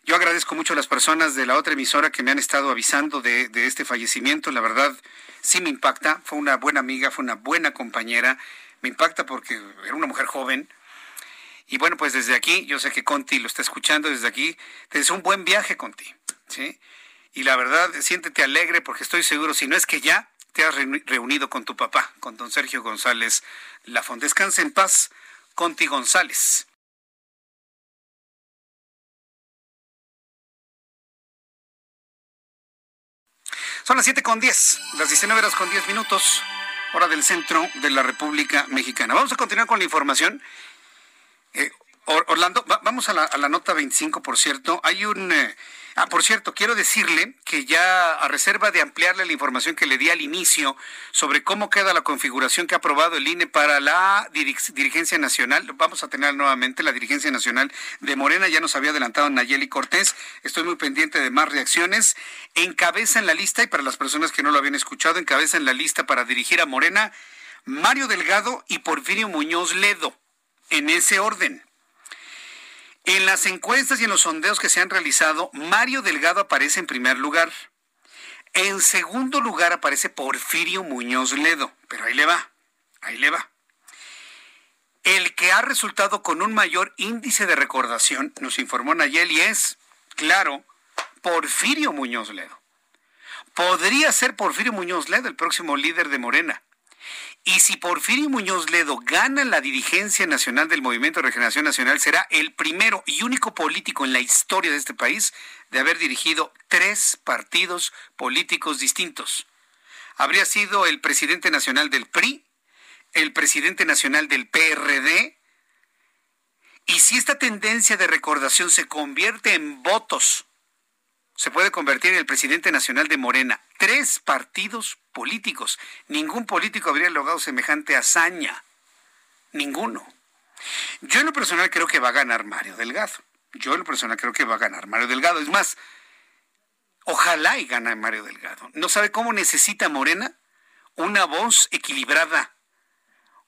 A: yo agradezco mucho a las personas de la otra emisora que me han estado avisando de, este fallecimiento. La verdad, sí me impacta. Fue una buena amiga, fue una buena compañera. Me impacta porque era una mujer joven. Y bueno, pues desde aquí, yo sé que Conti lo está escuchando desde aquí. Te deseo un buen viaje, Conti. ¿sí? Y la verdad, siéntete alegre porque estoy seguro, si no es que ya te has reunido con tu papá, con don Sergio González Lafont. Descansa en paz, Conti González. Son las 7 con 10, las 19 horas con 10 minutos, hora del centro de la República Mexicana. Vamos a continuar con la información. Eh, Orlando, vamos a la, a la, nota 25, por cierto. Hay un... Eh, Ah, por cierto, quiero decirle que ya a reserva de ampliarle la información que le di al inicio sobre cómo queda la configuración que ha aprobado el INE para la dirigencia nacional, vamos a tener nuevamente la dirigencia nacional de Morena, ya nos había adelantado Nayeli Cortés, estoy muy pendiente de más reacciones. Encabeza en la lista, y para las personas que no lo habían escuchado, encabeza en la lista para dirigir a Morena Mario Delgado y Porfirio Muñoz Ledo, en ese orden. En las encuestas y en los sondeos que se han realizado, Mario Delgado aparece en primer lugar. En segundo lugar aparece Porfirio Muñoz Ledo, pero ahí le va, ahí le va. El que ha resultado con un mayor índice de recordación, nos informó Nayeli, es, claro, Porfirio Muñoz Ledo. Podría ser Porfirio Muñoz Ledo el próximo líder de Morena. Y si Porfirio Muñoz Ledo gana la dirigencia nacional del Movimiento de Regeneración Nacional, será el primero y único político en la historia de este país de haber dirigido tres partidos políticos distintos. Habría sido el presidente nacional del PRI, el presidente nacional del PRD, y si esta tendencia de recordación se convierte en votos se puede convertir en el presidente nacional de Morena. Tres partidos políticos. Ningún político habría logrado semejante hazaña. Ninguno. Yo en lo personal creo que va a ganar Mario Delgado. Yo en lo personal creo que va a ganar Mario Delgado. Es más, ojalá y gane Mario Delgado. ¿No sabe cómo necesita Morena? Una voz equilibrada.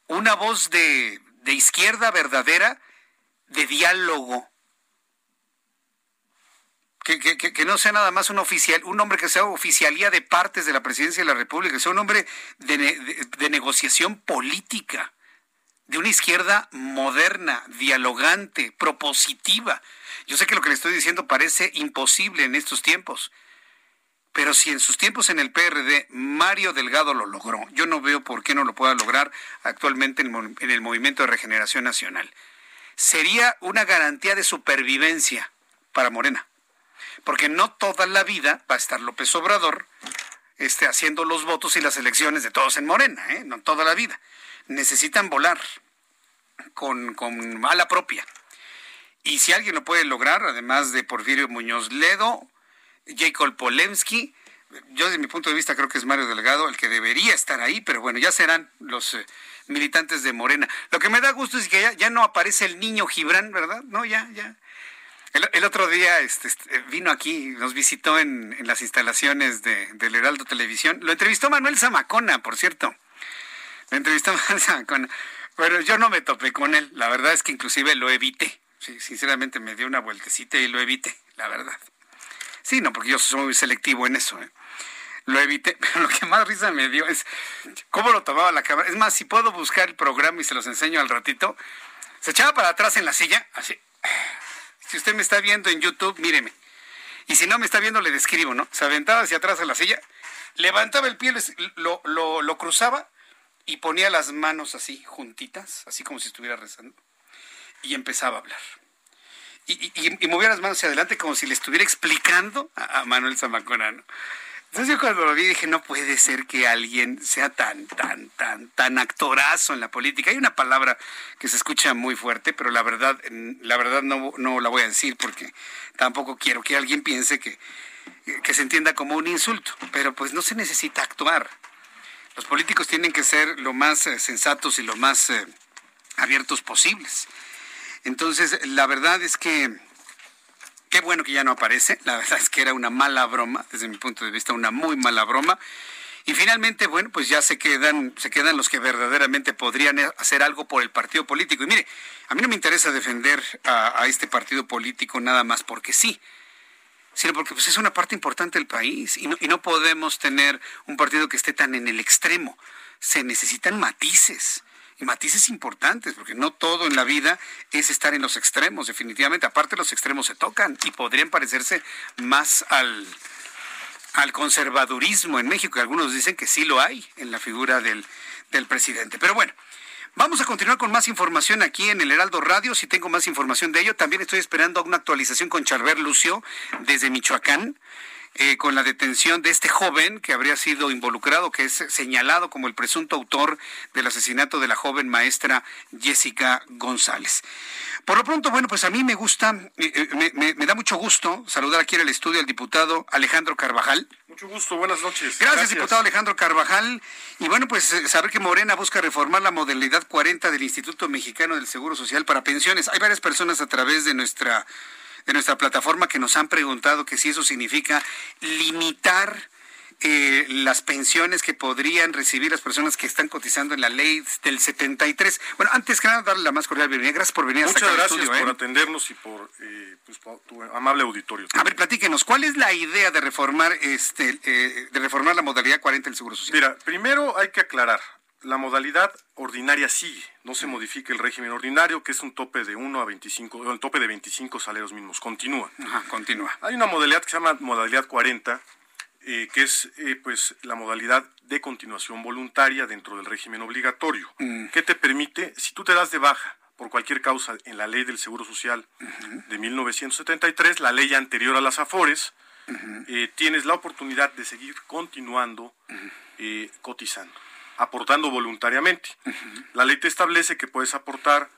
A: Una voz de, de izquierda verdadera, de diálogo que, no sea nada más un oficial, un hombre que sea oficialía de partes de la presidencia de la República, que sea un hombre de, negociación política, de una izquierda moderna, dialogante, propositiva. Yo sé que lo que le estoy diciendo parece imposible en estos tiempos, pero si en sus tiempos en el PRD Mario Delgado lo logró, yo no veo por qué no lo pueda lograr actualmente en el Movimiento de Regeneración Nacional. Sería una garantía de supervivencia para Morena porque no toda la vida va a estar López Obrador este, haciendo los votos y las elecciones de todos en Morena, ¿eh? no toda la vida. Necesitan volar con, con mala propia. Y si alguien lo puede lograr, además de Porfirio Muñoz Ledo, Jacob Polemski, yo desde mi punto de vista creo que es Mario Delgado el que debería estar ahí, pero bueno, ya serán los eh, militantes de Morena. Lo que me da gusto es que ya, ya, no aparece el niño Gibran, ¿verdad? No, ya, ya, el, otro día este, este, vino aquí, nos visitó en, las instalaciones de, del Heraldo Televisión. Lo entrevistó Manuel Zamacona, por cierto. Lo entrevistó Manuel Zamacona. Pero yo no me topé con él. La verdad es que inclusive lo evité. Sí, sinceramente me dio una vueltecita y lo evité, la verdad. Sí, no, porque yo soy muy selectivo en eso. ¿eh? Lo evité, pero lo que más risa me dio es cómo lo tomaba la cámara. Es más, si puedo buscar el programa y se los enseño al ratito, se echaba para atrás en la silla, así si usted me está viendo en YouTube, míreme. Y si no me está viendo, le describo, ¿no? Se aventaba hacia atrás a la silla, levantaba el pie, lo, lo, cruzaba y ponía las manos así, juntitas, así como si estuviera rezando. Y empezaba a hablar. Y, movía las manos hacia adelante como si le estuviera explicando a, Manuel Zamacona, ¿no? Entonces yo cuando lo vi dije, no puede ser que alguien sea tan, tan, tan, tan actorazo en la política. Hay una palabra que se escucha muy fuerte, pero la verdad, la verdad no, no la voy a decir porque tampoco quiero que alguien piense que, que se entienda como un insulto. Pero pues no se necesita actuar. Los políticos tienen que ser lo más eh, sensatos y lo más eh, abiertos posibles. Entonces, la verdad es que Qué bueno que ya no aparece. La verdad es que era una mala broma, desde mi punto de vista, una muy mala broma. Y finalmente, bueno, pues ya se quedan, se quedan los que verdaderamente podrían hacer algo por el partido político. Y mire, a mí no me interesa defender a, este partido político nada más porque sí, sino porque pues, es una parte importante del país y no, y no podemos tener un partido que esté tan en el extremo. Se necesitan matices matices importantes, porque no todo en la vida es estar en los extremos, definitivamente. Aparte, los extremos se tocan y podrían parecerse más al, al conservadurismo en México. Algunos dicen que sí lo hay en la figura del, del presidente. Pero bueno. Vamos a continuar con más información aquí en el Heraldo Radio. Si tengo más información de ello, también estoy esperando una actualización con Charver Lucio desde Michoacán. Eh, con la detención de este joven que habría sido involucrado, que es señalado como el presunto autor del asesinato de la joven maestra Jessica González. Por lo pronto, bueno, pues a mí me gusta, eh, eh, me, da mucho gusto saludar aquí en el estudio al diputado Alejandro Carvajal.
M: Mucho gusto, buenas noches.
A: Gracias, diputado Alejandro Carvajal. Y bueno, pues saber que Morena busca reformar la modalidad 40 del Instituto Mexicano del Seguro Social para pensiones. Hay varias personas a través de nuestra de nuestra plataforma que nos han preguntado que si eso significa limitar eh, las pensiones que podrían recibir las personas que están cotizando en la ley del 73. Bueno, antes que nada, darle la más cordial bienvenida. Gracias por venir
M: Muchas hasta gracias estudio, por ¿eh? atendernos y eh, pues, por, tu amable auditorio.
A: A ver, platíquenos, ¿cuál es la idea de reformar este de reformar la modalidad 40 del Seguro Social?
M: Mira, primero hay que aclarar, la modalidad ordinaria sigue, no se modifica el régimen ordinario, que es un tope de 1 a 25, un tope de 25 salarios mínimos, continúa.
A: Ajá, continúa.
M: Hay una modalidad que se llama modalidad 40, eh, que es eh, pues la modalidad de continuación voluntaria dentro del régimen obligatorio, mm. que te permite, si tú te das de baja por cualquier causa en la ley del Seguro Social de 1973, la ley anterior a las AFORES, eh, tienes la oportunidad de seguir continuando cotizando aportando voluntariamente. La ley te establece que puedes aportar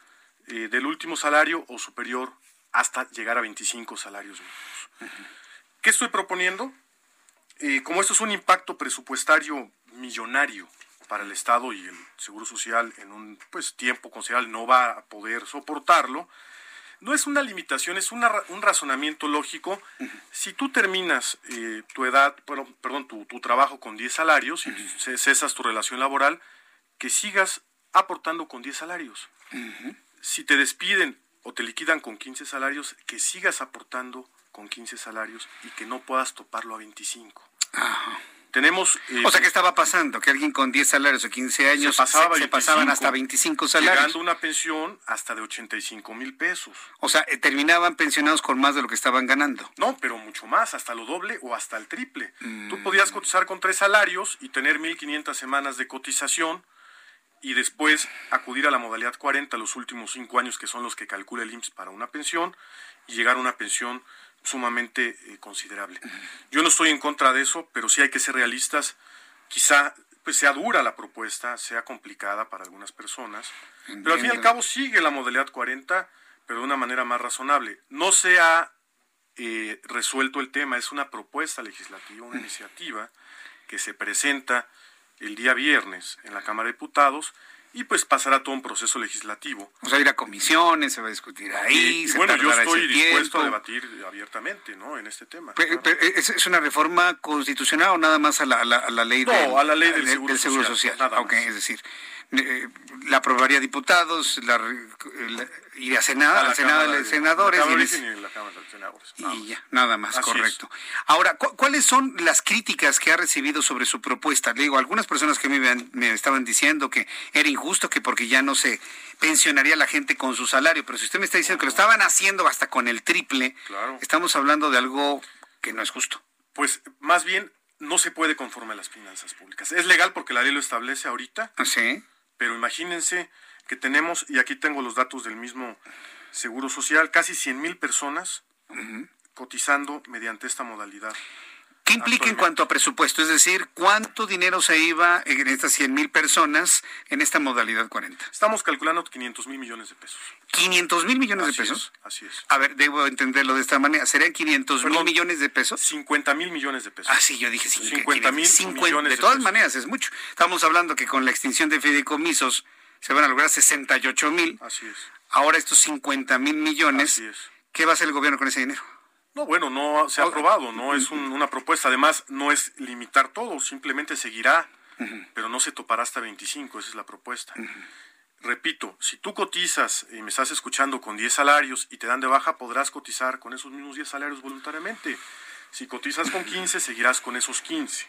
M: eh, del último salario o superior hasta llegar a 25 salarios mínimos. ¿Qué estoy proponiendo? Eh, como esto es un impacto presupuestario millonario para el Estado y el Seguro Social en un pues, tiempo considerable no va a poder soportarlo, no es una limitación, es un razonamiento lógico. Si tú terminas eh, tu edad, bueno, perdón, tu, trabajo con 10 salarios y cesas tu relación laboral, que sigas aportando con 10 salarios. Si te despiden o te liquidan con 15 salarios, que sigas aportando con 15 salarios y que no puedas toparlo a 25. Tenemos,
A: eh, o sea, ¿qué estaba pasando? Que alguien con 10 salarios o 15 años se, pasaban hasta 25 salarios.
M: Llegando una pensión hasta de 85 mil pesos.
A: O sea, eh, terminaban pensionados con más de lo que estaban ganando.
M: No, pero mucho más, hasta lo doble o hasta el triple. Tú mm. podías cotizar con tres salarios y tener 1.500 semanas de cotización y después acudir a la modalidad 40 los últimos cinco años, que son los que calcula el IMSS para una pensión, y llegar a una pensión sumamente eh, considerable. Yo no estoy en contra de eso, pero sí hay que ser realistas. Quizá pues sea dura la propuesta, sea complicada para algunas personas, pero al fin y al cabo sigue la modalidad 40, pero de una manera más razonable. No se ha eh, resuelto el tema, es una propuesta legislativa, una iniciativa que se presenta el día viernes en la Cámara de Diputados y pues pasará todo un proceso legislativo.
A: O sea, ir a comisiones, se va a discutir ahí.
M: bueno, yo estoy dispuesto a debatir abiertamente, ¿no? En este tema.
A: ¿es, una reforma constitucional o nada más a la, ley,
M: no, a la ley del,
A: seguro, social? es decir, eh, la aprobaría diputados, la, iría a Senado, al Senado de, senadores. y, ya, nada más, correcto. Ahora, ¿cuáles son las críticas que ha recibido sobre su propuesta? Le digo, algunas personas que me, me estaban diciendo que era injusto, que porque ya no se pensionaría la gente con su salario, pero si usted me está diciendo que lo estaban haciendo hasta con el triple, estamos hablando de algo que no es justo.
M: Pues más bien no se puede conforme a las finanzas públicas. Es legal porque la ley lo establece ahorita.
A: ¿Ah, sí.
M: Pero imagínense que tenemos, y aquí tengo los datos del mismo Seguro Social, casi 100 mil personas cotizando mediante esta modalidad.
A: ¿Qué implica en cuanto a presupuesto? Es decir, ¿cuánto dinero se iba en estas 100 mil personas en esta modalidad 40?
M: Estamos calculando 500 mil millones de pesos.
A: ¿500 mil millones de pesos?
M: así es.
A: A ver, debo entenderlo de esta manera. ¿Serían 500 mil millones de pesos?
M: 50 mil millones de pesos.
A: Ah, sí, yo dije 50 mil millones de, todas maneras, es mucho. Estamos hablando que con la extinción de fideicomisos se van a lograr 68 mil.
M: Así es.
A: Ahora estos 50 mil millones.
M: Así es.
A: ¿Qué va a hacer el gobierno con ese dinero?
M: No, bueno, no se ha aprobado, no es una propuesta. Además, no es limitar todo, simplemente seguirá, pero no se topará hasta 25, esa es la propuesta. Repito, si tú cotizas y me estás escuchando con 10 salarios y te dan de baja, podrás cotizar con esos mismos 10 salarios voluntariamente. Si cotizas con 15, seguirás con esos 15.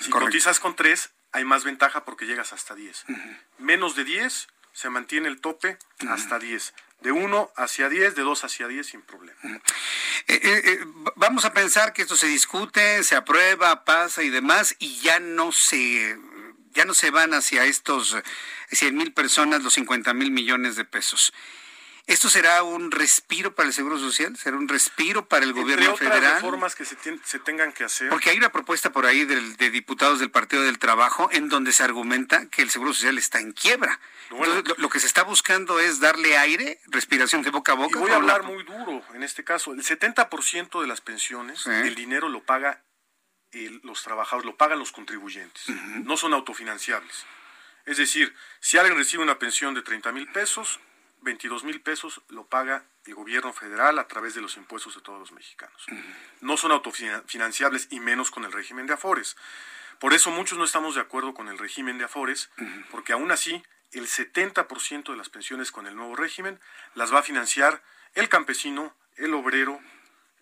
M: Si cotizas con 3, hay más ventaja porque llegas hasta 10. Menos de 10, se mantiene el tope hasta 10 de 1 hacia 10, de 2 hacia 10 sin problema. Eh,
A: eh, eh, vamos a pensar que esto se discute, se aprueba, pasa y demás, y ya no se, ya no se van hacia estos 100 mil personas los 50 mil millones de pesos. ¿Esto será un respiro para el Seguro Social? ¿Será un respiro para el gobierno otras federal?
M: reformas que se, tengan que hacer.
A: Porque hay una propuesta por ahí de diputados del Partido del Trabajo en donde se argumenta que el Seguro Social está en quiebra. lo, que se está buscando es darle aire, respiración de boca a boca.
M: Y voy a hablar muy duro en este caso. El 70% de las pensiones, el dinero lo paga los trabajadores, lo pagan los contribuyentes. No son autofinanciables. Es decir, si alguien recibe una pensión de 30 mil pesos, 22 mil pesos lo paga el gobierno federal a través de los impuestos de todos los mexicanos. No son autofinanciables y menos con el régimen de Afores. Por eso muchos no estamos de acuerdo con el régimen de Afores, porque aún así el 70% de las pensiones con el nuevo régimen las va a financiar el campesino, el obrero,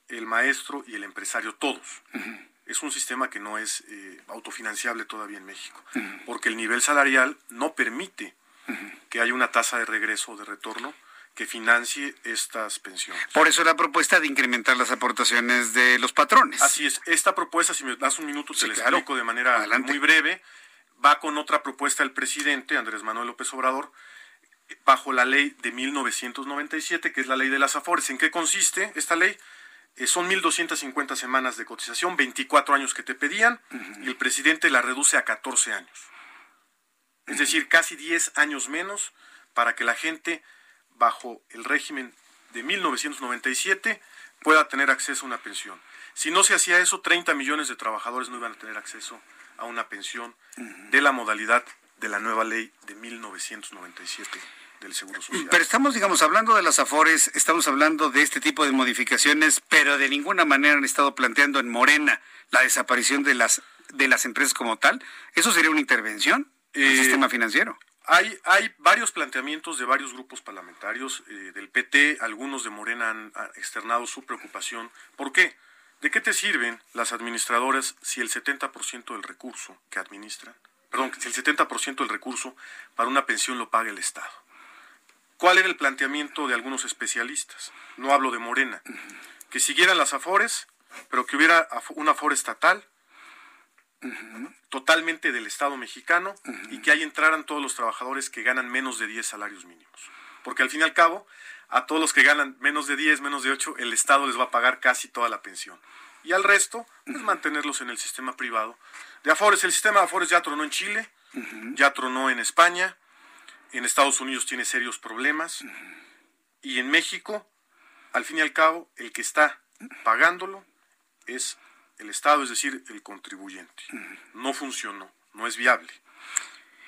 M: el maestro y el empresario, todos. Es un sistema que no es eh, autofinanciable todavía en México, porque el nivel salarial no permite que haya una tasa de regreso o de retorno que financie estas pensiones.
A: Por eso la propuesta de incrementar las aportaciones de los patrones.
M: Así es. Esta propuesta, si me das un minuto, te la explico de manera muy breve. Va con otra propuesta del presidente, Andrés Manuel López Obrador, bajo la ley de 1997, que es la ley de las AFORES. ¿En qué consiste esta ley? Eh, son 1.250 semanas de cotización, 24 años que te pedían, y el presidente la reduce a 14 años es decir, casi 10 años menos para que la gente bajo el régimen de 1997 pueda tener acceso a una pensión. Si no se hacía eso, 30 millones de trabajadores no iban a tener acceso a una pensión de la modalidad de la nueva ley de 1997 del Seguro Social.
A: Pero estamos, digamos, hablando de las AFORES, estamos hablando de este tipo de modificaciones, pero de ninguna manera han estado planteando en Morena la desaparición de las, de las empresas como tal. ¿Eso sería una intervención? El eh, sistema financiero.
M: Hay, hay varios planteamientos de varios grupos parlamentarios eh, del PT, algunos de Morena han, externado su preocupación. ¿Por qué? ¿De qué te sirven las administradoras si el 70% del recurso que administran, perdón, si el 70% del recurso para una pensión lo paga el Estado? ¿Cuál era el planteamiento de algunos especialistas? No hablo de Morena. Que siguieran las afores, pero que hubiera una afore estatal totalmente del Estado mexicano y que ahí entraran todos los trabajadores que ganan menos de 10 salarios mínimos. Porque al fin y al cabo, a todos los que ganan menos de 10, menos de 8, el Estado les va a pagar casi toda la pensión. Y al resto, pues mantenerlos en el sistema privado. De Afores, el sistema de Afores ya tronó en Chile, ya tronó en España, en Estados Unidos tiene serios problemas, y en México, al fin y al cabo, el que está pagándolo es el Estado, es decir, el contribuyente. No funcionó, no es viable.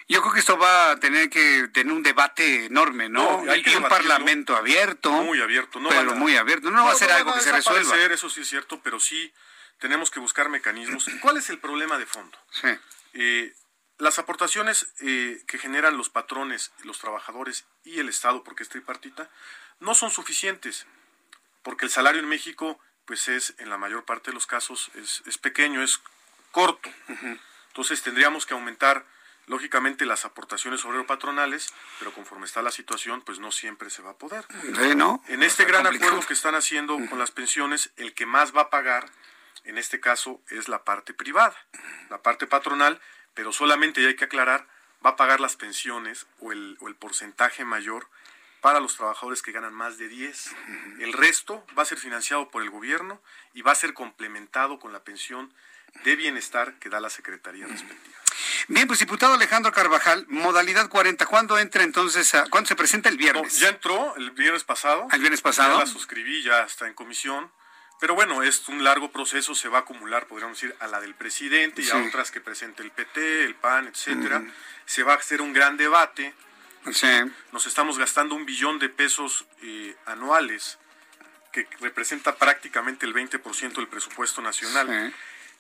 A: Yo creo que esto va a tener que tener un debate enorme, ¿no? hay que un parlamento abierto.
M: Muy abierto, no
A: pero muy abierto. No, va a ser algo que se resuelva.
M: Eso sí es cierto, pero sí tenemos que buscar mecanismos. ¿Cuál es el problema de fondo?
A: Sí.
M: Eh, las aportaciones eh, que generan los patrones, los trabajadores y el Estado, porque es tripartita, no son suficientes, porque el salario en México pues es en la mayor parte de los casos es, pequeño, es corto. Entonces tendríamos que aumentar lógicamente las aportaciones obrero patronales, pero conforme está la situación, pues no siempre se va a poder. En este gran acuerdo que están haciendo con las pensiones, el que más va a pagar, en este caso, es la parte privada, la parte patronal, pero solamente, y hay que aclarar, va a pagar las pensiones o el, o el porcentaje mayor para los trabajadores que ganan más de 10. El resto va a ser financiado por el gobierno y va a ser complementado con la pensión de bienestar que da la Secretaría respectiva.
A: Bien, pues diputado Alejandro Carvajal, modalidad 40, ¿cuándo entra entonces? ¿Cuándo se presenta el viernes?
M: ya entró el viernes pasado.
A: ¿El viernes pasado?
M: Ya la suscribí, ya está en comisión. Pero bueno, es un largo proceso, se va a acumular, podríamos decir, a la del presidente y a otras que presente el PT, el PAN, etcétera. Se va a hacer un gran debate nos estamos gastando un billón de pesos eh, anuales, que representa prácticamente el 20% del presupuesto nacional,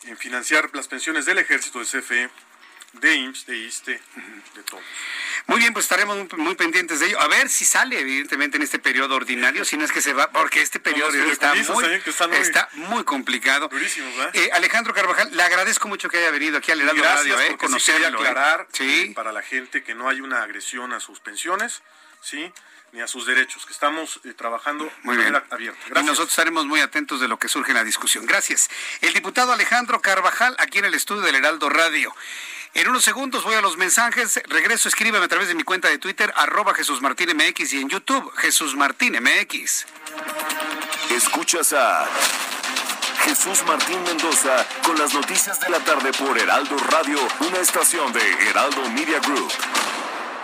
M: en financiar las pensiones del ejército, de CFE, de IMSS, de ISTE, de todo.
A: Muy bien, pues estaremos muy, pendientes de ello. A ver si sale, evidentemente, en este periodo ordinario, si no es que se va, porque este periodo está, muy, está muy complicado. Eh, Alejandro Carvajal, le agradezco mucho que haya venido aquí al Heraldo Radio, eh, conocerlo.
M: Sí ¿eh? aclarar ¿Sí? para la gente que no hay una agresión a sus pensiones, ¿sí? Ni a sus derechos, que estamos eh, trabajando muy manera abierta.
A: Y nosotros estaremos muy atentos de lo que surge en la discusión. Gracias. El diputado Alejandro Carvajal, aquí en el estudio del Heraldo Radio. En unos segundos voy a los mensajes. Regreso, escríbeme a través de mi cuenta de Twitter, arroba Jesús Martín MX y en YouTube, Jesús Martín MX.
H: Escuchas a Jesús Martín Mendoza con las noticias de la tarde por Heraldo Radio, una estación de Heraldo Media Group.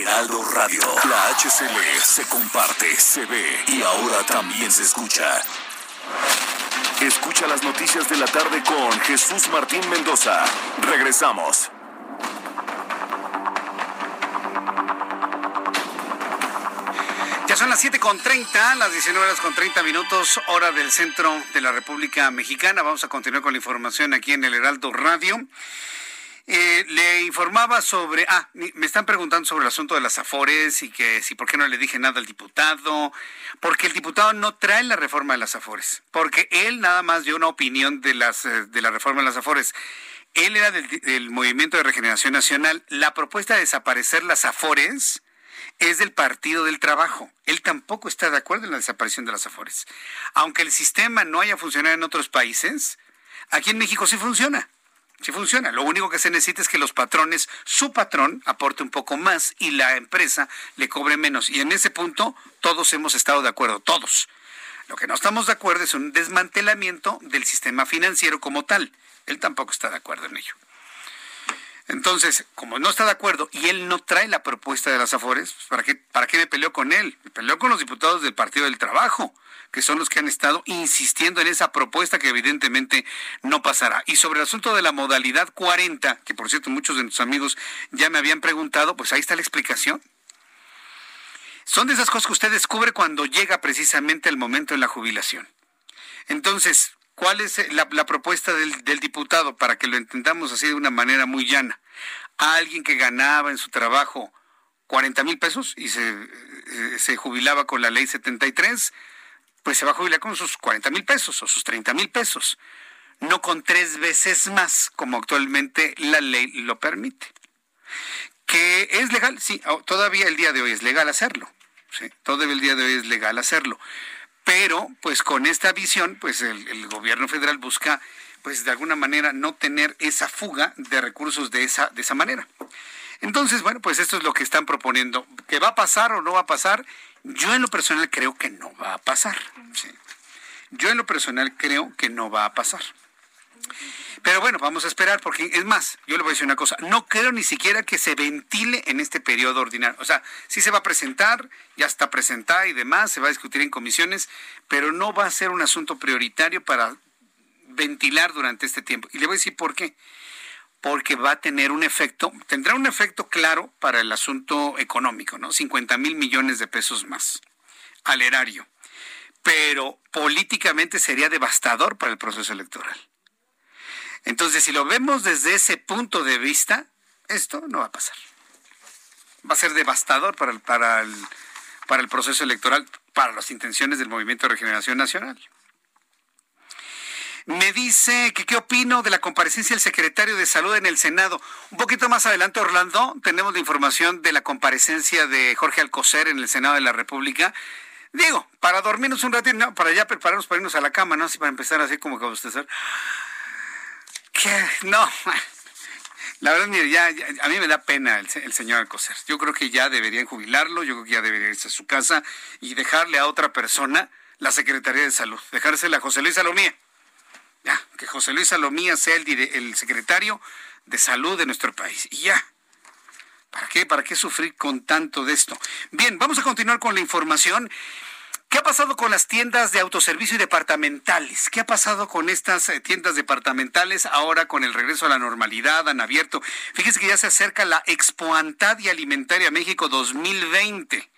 H: Heraldo Radio. La HCL se comparte, se ve y ahora también se escucha. Escucha las noticias de la tarde con Jesús Martín Mendoza. Regresamos.
A: Ya son las 7.30, las 19 horas con 30 minutos, hora del centro de la República Mexicana. Vamos a continuar con la información aquí en el Heraldo Radio. Eh, le informaba sobre, ah, me están preguntando sobre el asunto de las Afores y que si por qué no le dije nada al diputado, porque el diputado no trae la reforma de las Afores, porque él nada más dio una opinión de las eh, de la reforma de las Afores. Él era del, del Movimiento de Regeneración Nacional. La propuesta de desaparecer las Afores es del Partido del Trabajo. Él tampoco está de acuerdo en la desaparición de las Afores. Aunque el sistema no haya funcionado en otros países, aquí en México sí funciona. Sí funciona. Lo único que se necesita es que los patrones, su patrón, aporte un poco más y la empresa le cobre menos. Y en ese punto todos hemos estado de acuerdo, todos. Lo que no estamos de acuerdo es un desmantelamiento del sistema financiero como tal. Él tampoco está de acuerdo en ello. Entonces, como no está de acuerdo y él no trae la propuesta de las Afores, pues, ¿para qué, ¿para qué me peleó con él? Me peleó con los diputados del Partido del Trabajo, que son los que han estado insistiendo en esa propuesta que evidentemente no pasará. Y sobre el asunto de la modalidad 40, que por cierto muchos de nuestros amigos ya me habían preguntado, pues ahí está la explicación. Son de esas cosas que usted descubre cuando llega precisamente el momento de la jubilación. Entonces, ¿Cuál es la, propuesta del, diputado para que lo entendamos así de una manera muy llana? alguien que ganaba en su trabajo 40 mil pesos y se, eh, se, jubilaba con la ley 73, pues se va a jubilar con sus 40 mil pesos o sus 30 mil pesos, no con tres veces más como actualmente la ley lo permite. ¿Que es legal? Sí, todavía el día de hoy es legal hacerlo. Todavía el día de hoy es legal hacerlo pero pues con esta visión, pues el, gobierno federal busca pues de alguna manera no tener esa fuga de recursos de esa, de esa manera. Entonces, bueno, pues esto es lo que están proponiendo. ¿Que va a pasar o no va a pasar? Yo en lo personal creo que no va a pasar. Yo en lo personal creo que no va a pasar. Pero bueno, vamos a esperar porque es más, yo le voy a decir una cosa, no creo ni siquiera que se ventile en este periodo ordinario. O sea, sí se va a presentar, ya está presentada y demás, se va a discutir en comisiones, pero no va a ser un asunto prioritario para ventilar durante este tiempo. Y le voy a decir por qué. Porque va a tener un efecto, tendrá un efecto claro para el asunto económico, ¿no? 50 mil millones de pesos más al erario. Pero políticamente sería devastador para el proceso electoral. Entonces, si lo vemos desde ese punto de vista, esto no va a pasar. Va a ser devastador para el, para el, para el proceso electoral, para las intenciones del Movimiento de Regeneración Nacional. Me dice que qué opino de la comparecencia del secretario de Salud en el Senado. Un poquito más adelante, Orlando, tenemos la información de la comparecencia de Jorge Alcocer en el Senado de la República. Digo, para dormirnos un ratito, no, para ya prepararnos para irnos a la cama, ¿no? Así para empezar así como que no, la verdad, mire, ya, a mí me da pena el, señor Alcocer. Yo creo que ya deberían jubilarlo, yo creo que ya debería irse a su casa y dejarle a otra persona la Secretaría de Salud, dejársela a José Luis Salomía. Ya, que José Luis Salomía sea el, el secretario de salud de nuestro país. Y ya. ¿Para qué? ¿Para qué sufrir con tanto de esto? Bien, vamos a continuar con la información. ¿Qué ha pasado con las tiendas de autoservicio y departamentales? ¿Qué ha pasado con estas eh, tiendas departamentales ahora con el regreso a la normalidad? Han abierto. Fíjese que ya se acerca la Expo y Alimentaria México 2020.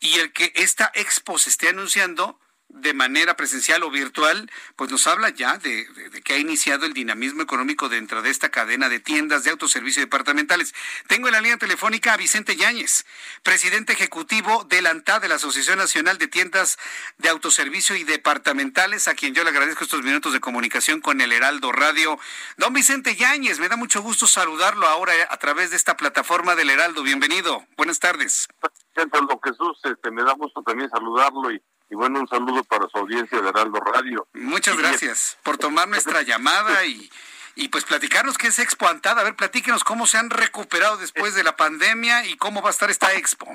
A: Y el que esta expo se esté anunciando de manera presencial o virtual, pues nos habla ya de, que ha iniciado el dinamismo económico dentro de esta cadena de tiendas de autoservicio departamentales. Tengo en la línea telefónica a Vicente Yáñez, presidente ejecutivo del ANTA, de la Asociación Nacional de Tiendas de Autoservicio y Departamentales, a quien yo le agradezco estos minutos de comunicación con el Heraldo Radio. Don Vicente Yáñez, me da mucho gusto saludarlo ahora a través de esta plataforma del Heraldo. Bienvenido. Buenas tardes.
N: Jesús, este, me da gusto también saludarlo y y bueno, un saludo para su audiencia de Heraldo Radio.
A: Muchas gracias por tomar nuestra llamada y, y pues platicarnos qué es Expo Antada. A ver, platíquenos cómo se han recuperado después de la pandemia y cómo va a estar esta Expo.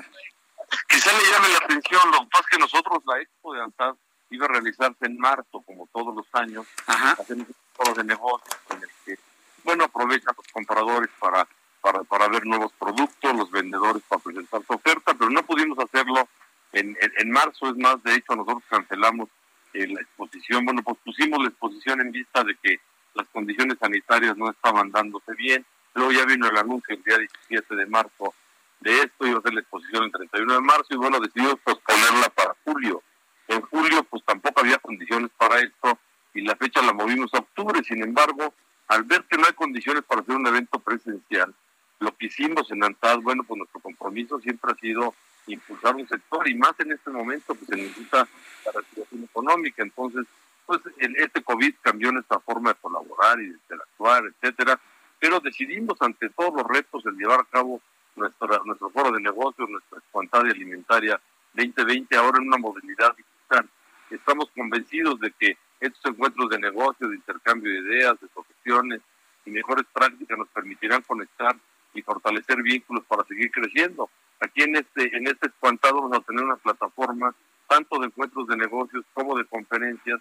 N: Quizá le llame la atención, lo que pasa es que nosotros la Expo de Antad iba a realizarse en marzo, como todos los años. Ajá. Hacemos un foro de negocios en el que, bueno, aprovechan los compradores para, para, para ver nuevos productos, los vendedores para presentar su oferta, pero no pudimos hacerlo en, en, marzo, es más, de hecho nosotros cancelamos eh, la exposición, bueno, pues pusimos la exposición en vista de que las condiciones sanitarias no estaban dándose bien, luego ya vino el anuncio el día 17 de marzo de esto, iba a ser la exposición el 31 de marzo y bueno, decidimos posponerla para julio. En julio pues tampoco había condiciones para esto y la fecha la movimos a octubre, sin embargo, al ver que no hay condiciones para hacer un evento presencial, lo que hicimos en ANTAD, bueno, pues nuestro compromiso siempre ha sido impulsar un sector y más en este momento pues se necesita la reactivación económica. Entonces, pues el, este COVID cambió nuestra forma de colaborar y de interactuar, etcétera, pero decidimos ante todos los retos el llevar a cabo nuestra, nuestro foro de negocios, nuestra espantada alimentaria 2020 ahora en una modalidad digital. Estamos convencidos de que estos encuentros de negocios, de intercambio de ideas, de profesiones y mejores prácticas nos permitirán conectar y fortalecer vínculos para seguir creciendo. Aquí en este, en este espantado vamos a tener una plataforma tanto de encuentros de negocios como de conferencias,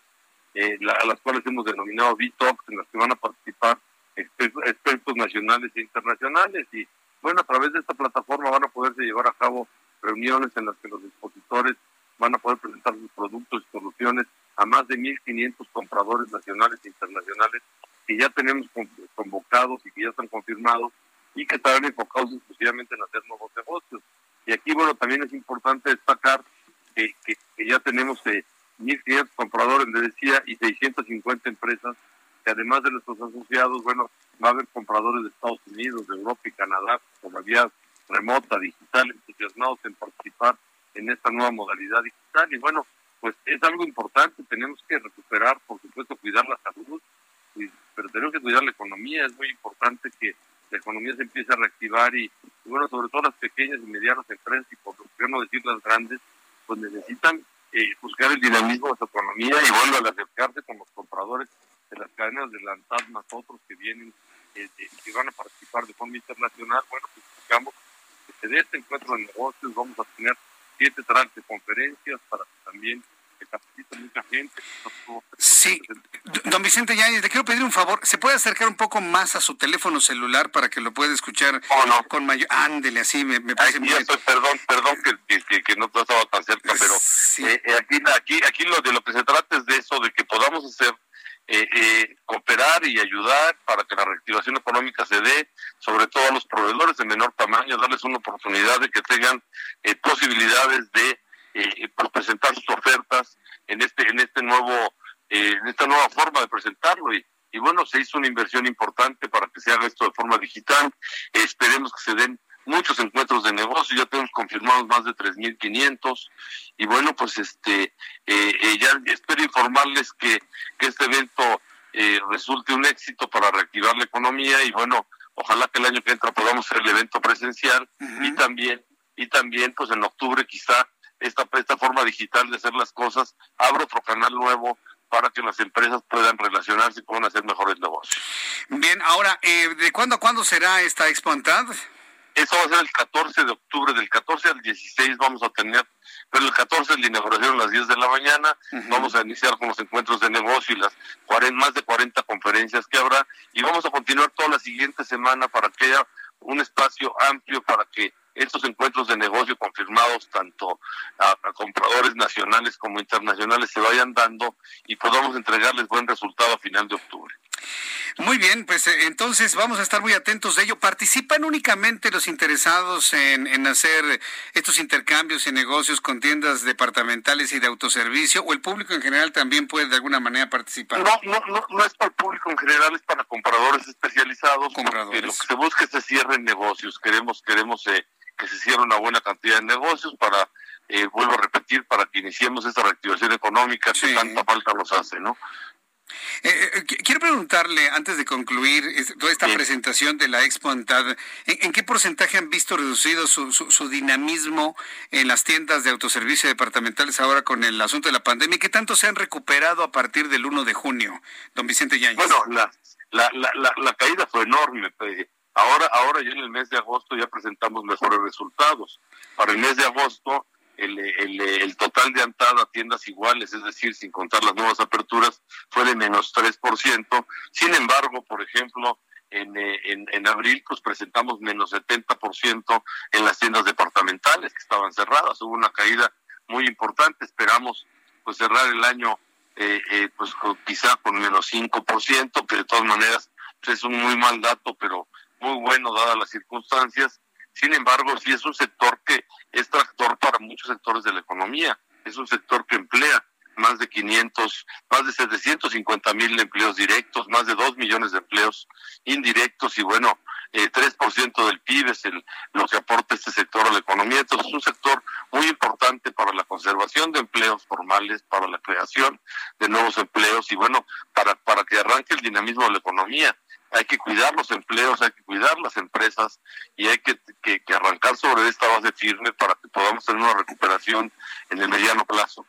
N: eh, a las cuales hemos denominado B-Talks, en las que van a participar expertos nacionales e internacionales y bueno, a través de esta plataforma van a poderse llevar a cabo reuniones en las que los expositores van a poder presentar sus productos y soluciones a más de 1.500 compradores nacionales e internacionales que ya tenemos convocados y que ya están confirmados y que estarán enfocados exclusivamente en hacer nuevos. Y aquí, bueno, también es importante destacar que, ya tenemos eh, 1.500 compradores, les decía, y 650 empresas, que además de nuestros asociados, bueno, va a haber compradores de Estados Unidos, de Europa y Canadá, por la vía remota, digital, entusiasmados en participar en esta nueva modalidad digital. Y bueno, pues es algo importante, tenemos que recuperar, por supuesto, cuidar la salud, pero tenemos que cuidar la economía, es muy importante que la economía se empiece a reactivar y, bueno, sobre todo las pequeñas y medianas empresas y por no decir las grandes, pues necesitan eh, buscar el dinamismo de su economía y bueno, al acercarse con los compradores de las cadenas de lanzar más otros que vienen, eh, que van a participar de forma internacional, bueno, pues buscamos que se dé este encuentro de negocios, vamos a tener siete tracks de conferencias para que también mucha gente.
A: Sí, don Vicente Yáñez, le quiero pedir un favor. ¿Se puede acercar un poco más a su teléfono celular para que lo pueda escuchar con mayor... Ándele, así me, parece
N: muy... perdón, perdón que, que, no estaba tan cerca, pero eh, eh, aquí, aquí, aquí lo de lo que se trata es de eso, de que podamos hacer eh, eh, cooperar y ayudar para que la reactivación económica se dé, sobre todo a los proveedores de menor tamaño, darles una oportunidad de que tengan eh, posibilidades de eh, presentar sus ofertas en este en este nuevo eh, en esta nueva forma de presentarlo. Y, y bueno se hizo una inversión importante para que se haga esto de forma digital. Esperemos que se den muchos encuentros de negocio, ya tenemos confirmados más de 3.500 y bueno, pues este, eh, eh, ya espero informarles que, que este evento eh, resulte un éxito para reactivar la economía. Y bueno, ojalá que el año que entra podamos hacer el evento presencial. Y también, y también pues en octubre quizá esta, esta forma digital de hacer las cosas abra otro canal nuevo para que las empresas puedan relacionarse y puedan hacer mejores negocios.
A: Bien, ahora, ¿de cuándo a cuándo será esta Expo
N: eso va a ser el 14 de octubre, del 14 al 16 vamos a tener, pero el 14 es la inauguración a las 10 de la mañana, vamos a iniciar con los encuentros de negocio y las más de 40 conferencias que habrá, y vamos a continuar toda la siguiente semana para que haya un espacio amplio para que estos encuentros de negocio confirmados tanto a, compradores nacionales como internacionales se vayan dando y podamos entregarles buen resultado a final de octubre.
A: Muy bien, pues eh, entonces vamos a estar muy atentos de ello. ¿Participan únicamente los interesados en, en hacer estos intercambios y negocios con tiendas departamentales y de autoservicio o el público en general también puede de alguna manera participar?
N: No, no, no, no es para el público en general, es para compradores especializados. Compradores. Lo que se busca es que se cierren negocios. Queremos, queremos eh, que se cierre una buena cantidad de negocios para, eh, vuelvo a repetir, para que iniciemos esta reactivación económica que tanta falta nos hace, ¿no?
A: Eh, eh quiero preguntarle, antes de concluir toda esta presentación de la Expo Antad, ¿en, qué porcentaje han visto reducido su, su, dinamismo en las tiendas de autoservicio departamentales ahora con el asunto de la pandemia? ¿Y qué tanto se han recuperado a partir del 1 de junio, don Vicente Yáñez?
N: Bueno, la, la, la, la caída fue enorme. Ahora, ahora ya en el mes de agosto ya presentamos mejores resultados. Para el mes de agosto, el, el, total de antada tiendas iguales, es decir, sin contar las nuevas aperturas, fue de menos 3%. Sin embargo, por ejemplo, en, en, en, abril pues presentamos menos 70% en las tiendas departamentales que estaban cerradas. Hubo una caída muy importante. Esperamos pues cerrar el año eh, eh, pues quizá con menos 5%, que de todas maneras pues, es un muy mal dato, pero muy bueno dadas las circunstancias. Sin embargo, sí es un sector que es tractor para muchos sectores de la economía. Es un sector que emplea más de 500, más de 750 mil empleos directos, más de 2 millones de empleos indirectos y bueno, eh, 3% del PIB es el, lo que aporta este sector a la economía. Entonces es un sector muy importante para la conservación de empleos formales, para la creación de nuevos empleos y bueno, para, para que arranque el dinamismo de la economía hay que cuidar los empleos, hay que cuidar las empresas y hay que, arrancar sobre esta base firme para que podamos tener una recuperación en el mediano plazo.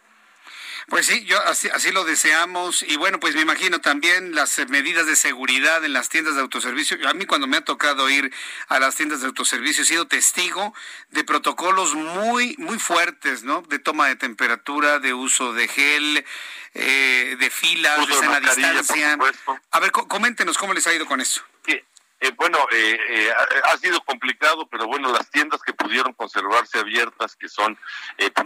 A: Pues sí, yo así, así lo deseamos y bueno, pues me imagino también las medidas de seguridad en las tiendas de autoservicio. A mí cuando me ha tocado ir a las tiendas de autoservicio he sido testigo de protocolos muy muy fuertes, ¿no? De toma de temperatura, de uso de gel, eh, de filas, de sana distancia. A ver, coméntenos cómo les ha ido con eso.
N: Eh, bueno, eh, eh, ha, sido complicado, pero bueno, las tiendas que pudieron conservarse abiertas, que son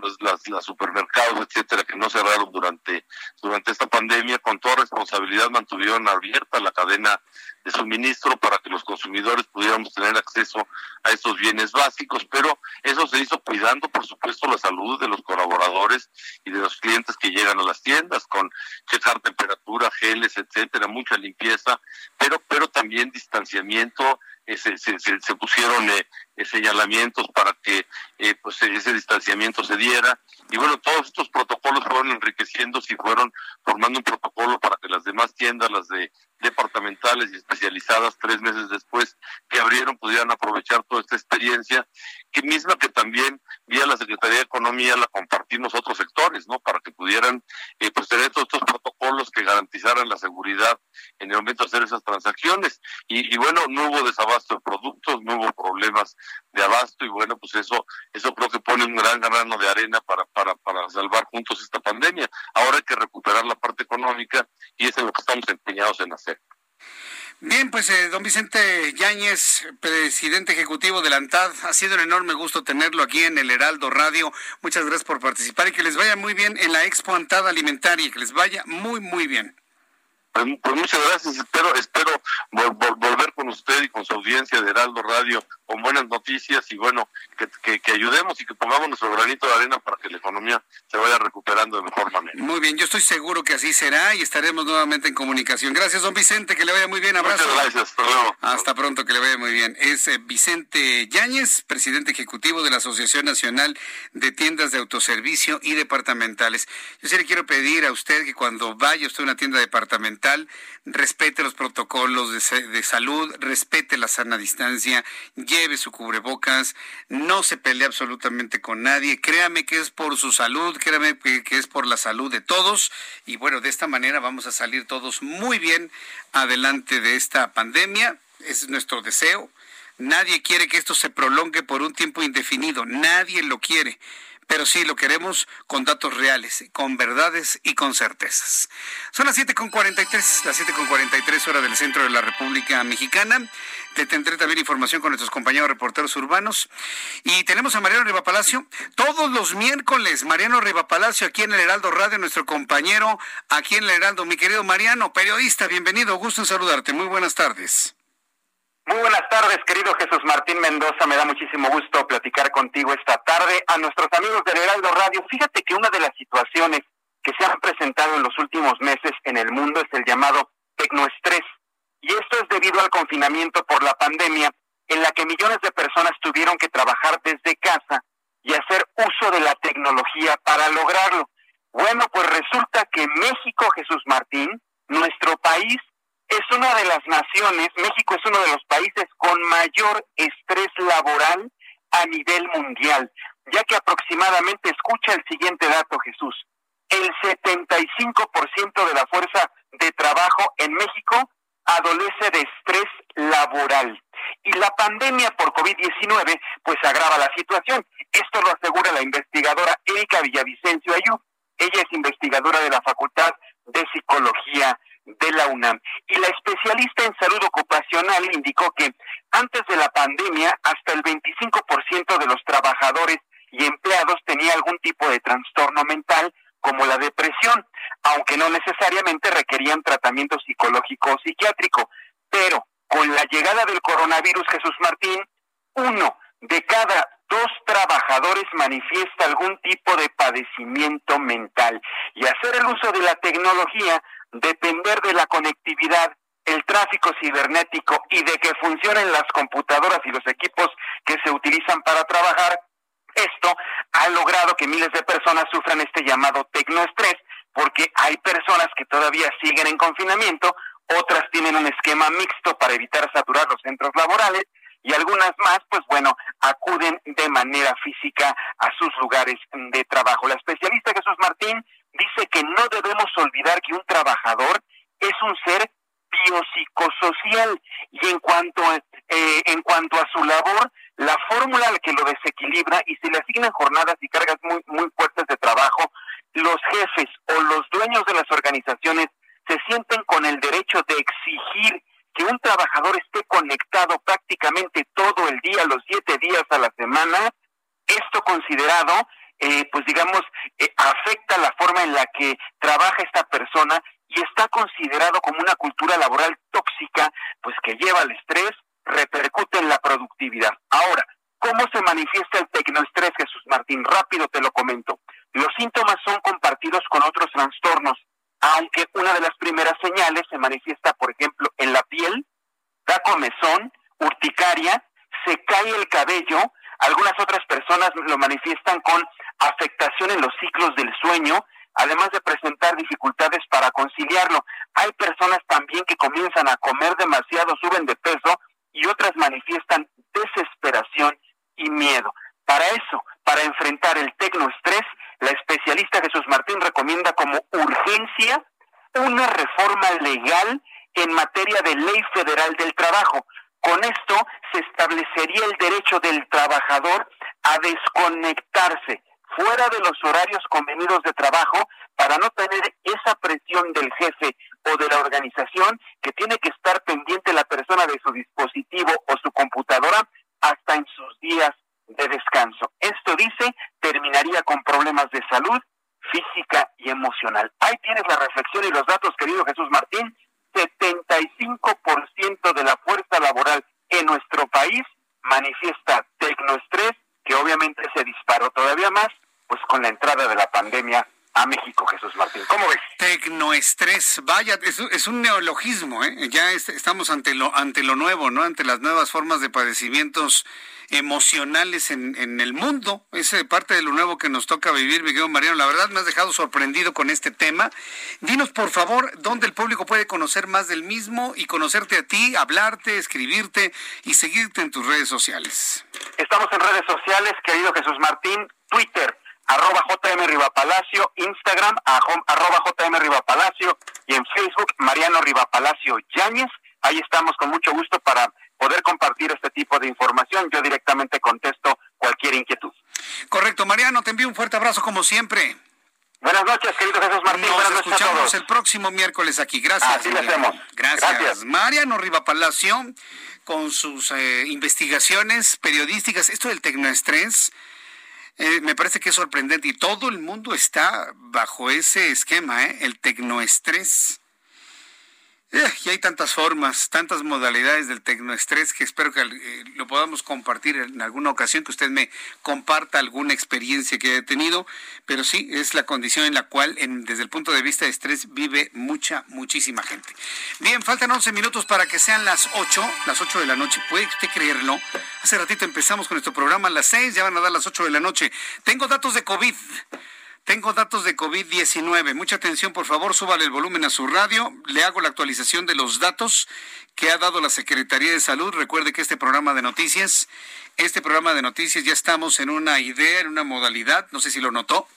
N: pues las, las, supermercados, etcétera, que no cerraron durante, durante esta pandemia, con toda responsabilidad mantuvieron abierta la cadena de suministro para que los consumidores pudiéramos tener acceso a estos bienes básicos, pero eso se hizo cuidando, por supuesto, la salud de los colaboradores y de los clientes que llegan a las tiendas, con checar temperatura, geles, etcétera, mucha limpieza, pero, pero también distanciamiento, eh, se, se, se, pusieron eh, señalamientos para que eh, pues ese distanciamiento se diera. Y bueno todos estos protocolos fueron enriqueciéndose y fueron formando un protocolo para que las demás tiendas las de departamentales y especializadas tres meses después que abrieron pudieran aprovechar toda esta experiencia que misma que también vía la Secretaría de Economía la compartimos otros sectores no para que pudieran eh, pues tener todos estos protocolos que garantizaran la seguridad en el momento de hacer esas transacciones y, y bueno no hubo desabasto de productos no hubo problemas de abasto y bueno, pues eso eso creo que pone un gran grano de arena para, para, para salvar juntos esta pandemia. Ahora hay que recuperar la parte económica y es lo que estamos empeñados en hacer.
A: Bien, pues eh, don Vicente Yáñez, presidente ejecutivo de la ANTAD, ha sido un enorme gusto tenerlo aquí en el Heraldo Radio. Muchas gracias por participar y que les vaya muy bien en la Expo ANTAD Alimentaria, que les vaya muy, muy bien.
N: Pues, pues, muchas gracias, espero, espero volver con usted y con su audiencia de Heraldo Radio con buenas noticias y bueno, que, que, ayudemos y que pongamos nuestro granito de arena para que la economía se vaya recuperando de mejor manera.
A: Muy bien, yo estoy seguro que así será y estaremos nuevamente en comunicación. Gracias, don Vicente, que le vaya muy bien, abrazo.
N: Muchas gracias, hasta luego.
A: Hasta pronto, que le vaya muy bien. Es eh, Vicente Yáñez, presidente ejecutivo de la Asociación Nacional de Tiendas de Autoservicio y Departamentales. Yo sí le quiero pedir a usted que cuando vaya usted a una tienda departamental, respete los protocolos de, de salud, respete la sana distancia, lleve su cubrebocas, no se pelee absolutamente con nadie, créame que es por su salud, créame que, es por la salud de todos y bueno, de esta manera vamos a salir todos muy bien adelante de esta pandemia, es nuestro deseo. Nadie quiere que esto se prolongue por un tiempo indefinido, nadie lo quiere pero sí lo queremos con datos reales, con verdades y con certezas. Son las 7.43, las 7.43 horas del centro de la República Mexicana. Te tendré también información con nuestros compañeros reporteros urbanos. Y tenemos a Mariano Riva Palacio todos los miércoles. Mariano Riva Palacio aquí en el Heraldo Radio, nuestro compañero aquí en el Heraldo. Mi querido Mariano, periodista, bienvenido. Gusto en saludarte. Muy buenas tardes.
O: Muy buenas tardes, querido Jesús Martín Mendoza. Me da muchísimo gusto platicar contigo esta tarde. A nuestros amigos del Heraldo Radio, fíjate que una de las situaciones que se han presentado en los últimos meses en el mundo es el llamado tecnoestrés. Y esto es debido al confinamiento por la pandemia, en la que millones de personas tuvieron que trabajar desde casa y hacer uso de la tecnología para lograrlo. Bueno, pues resulta que México, Jesús Martín, nuestro país, es una de las naciones, México es uno de los países con mayor estrés laboral a nivel mundial, ya que aproximadamente, escucha el siguiente dato Jesús, el 75% de la fuerza de trabajo en México adolece de estrés laboral. Y la pandemia por COVID-19 pues agrava la situación. Esto lo asegura la investigadora Erika Villavicencio Ayú. Ella es investigadora de la Facultad de Psicología de la UNAM. Y la especialista en salud ocupacional indicó que antes de la pandemia, hasta el 25% de los trabajadores y empleados tenía algún tipo de trastorno mental, como la depresión, aunque no necesariamente requerían tratamiento psicológico o psiquiátrico. Pero con la llegada del coronavirus, Jesús Martín, uno de cada dos trabajadores manifiesta algún tipo de padecimiento mental. Y hacer el uso de la tecnología depender de la conectividad, el tráfico cibernético y de que funcionen las computadoras y los equipos que se utilizan para trabajar, esto ha logrado que miles de personas sufran este llamado tecnoestrés, porque hay personas que todavía siguen en confinamiento, otras tienen un esquema mixto para evitar saturar los centros laborales y algunas más, pues bueno, acuden de manera física a sus lugares de trabajo. La especialista Jesús Martín dice que no debemos olvidar que un trabajador es un ser biopsicosocial y en cuanto eh, en cuanto a su labor la fórmula que lo desequilibra y se le asignan jornadas y cargas muy muy fuertes de trabajo los jefes o los dueños de las organizaciones se sienten con el derecho de exigir un trabajador esté conectado prácticamente todo el día, los siete días a la semana, esto considerado, eh, pues digamos, eh, afecta la forma en la que trabaja esta persona y está considerado como una cultura laboral tóxica, pues que lleva al estrés, repercute en la productividad. Ahora, ¿cómo se manifiesta el tecnoestrés, Jesús Martín? Rápido te lo comento. Los síntomas son compartidos con otros trastornos, aunque una de las primeras señales se manifiesta, por ejemplo, en la piel, da comezón, urticaria, se cae el cabello, algunas otras personas lo manifiestan con afectación en los ciclos del sueño, además de presentar dificultades para conciliarlo. Hay personas también que comienzan a comer demasiado, suben de peso y otras manifiestan desesperación y miedo. Para eso, para enfrentar el tecnoestrés, la especialista Jesús Martín recomienda como urgencia una reforma legal en materia de ley federal del trabajo. Con esto se establecería el derecho del trabajador a desconectarse fuera de los horarios convenidos de trabajo para no tener esa presión del jefe o de la organización que tiene que estar pendiente la persona de su dispositivo o su computadora hasta en sus días de descanso. Esto dice, terminaría con problemas de salud física y emocional. Ahí tienes la reflexión y los datos, querido Jesús Martín. 75% de la fuerza laboral en nuestro país manifiesta tecnoestrés, que obviamente se disparó todavía más, pues con la entrada de la pandemia a México, Jesús Martín. ¿Cómo ves?
A: Tecnoestrés, vaya, es, un neologismo, ¿eh? Ya estamos ante lo, ante lo nuevo, ¿no? Ante las nuevas formas de padecimientos emocionales en, en el mundo. Es parte de lo nuevo que nos toca vivir, Miguel Mariano. La verdad me has dejado sorprendido con este tema. Dinos, por favor, dónde el público puede conocer más del mismo y conocerte a ti, hablarte, escribirte y seguirte en tus redes sociales.
O: Estamos en redes sociales, querido Jesús Martín, Twitter, arroba JM Rivapalacio, Instagram, arroba JM Rivapalacio y en Facebook, Mariano Rivapalacio Yáñez. Ahí estamos con mucho gusto para poder compartir este tipo de información. Yo directamente contesto cualquier inquietud.
A: Correcto, Mariano, te envío un fuerte abrazo como siempre.
O: Buenas noches, querido Jesús Martín.
A: Nos
O: Buenas
A: noches escuchamos el próximo miércoles aquí. Gracias.
O: Así lo hacemos.
A: Gracias. Gracias. Mariano Rivapalacio, con sus eh, investigaciones periodísticas. Esto del tecnoestrés eh, me parece que es sorprendente y todo el mundo está bajo ese esquema, ¿eh? el tecnoestrés. Y hay tantas formas, tantas modalidades del tecnoestrés que espero que eh, lo podamos compartir en alguna ocasión, que usted me comparta alguna experiencia que haya tenido, pero sí, es la condición en la cual, desde el punto de vista de estrés, vive mucha, muchísima gente. Bien, faltan 11 minutos para que sean las 8, las 8 de la noche, ¿puede usted creerlo? Hace ratito empezamos con nuestro programa a las 6, ya van a dar las 8 de la noche. Tengo datos de COVID. Tengo datos de COVID-19. Mucha atención, por favor, súbale el volumen a su radio. Le hago la actualización de los datos que ha dado la Secretaría de Salud. Recuerde que este programa de noticias, este programa de noticias ya estamos en una idea, en una modalidad, no sé si lo notó,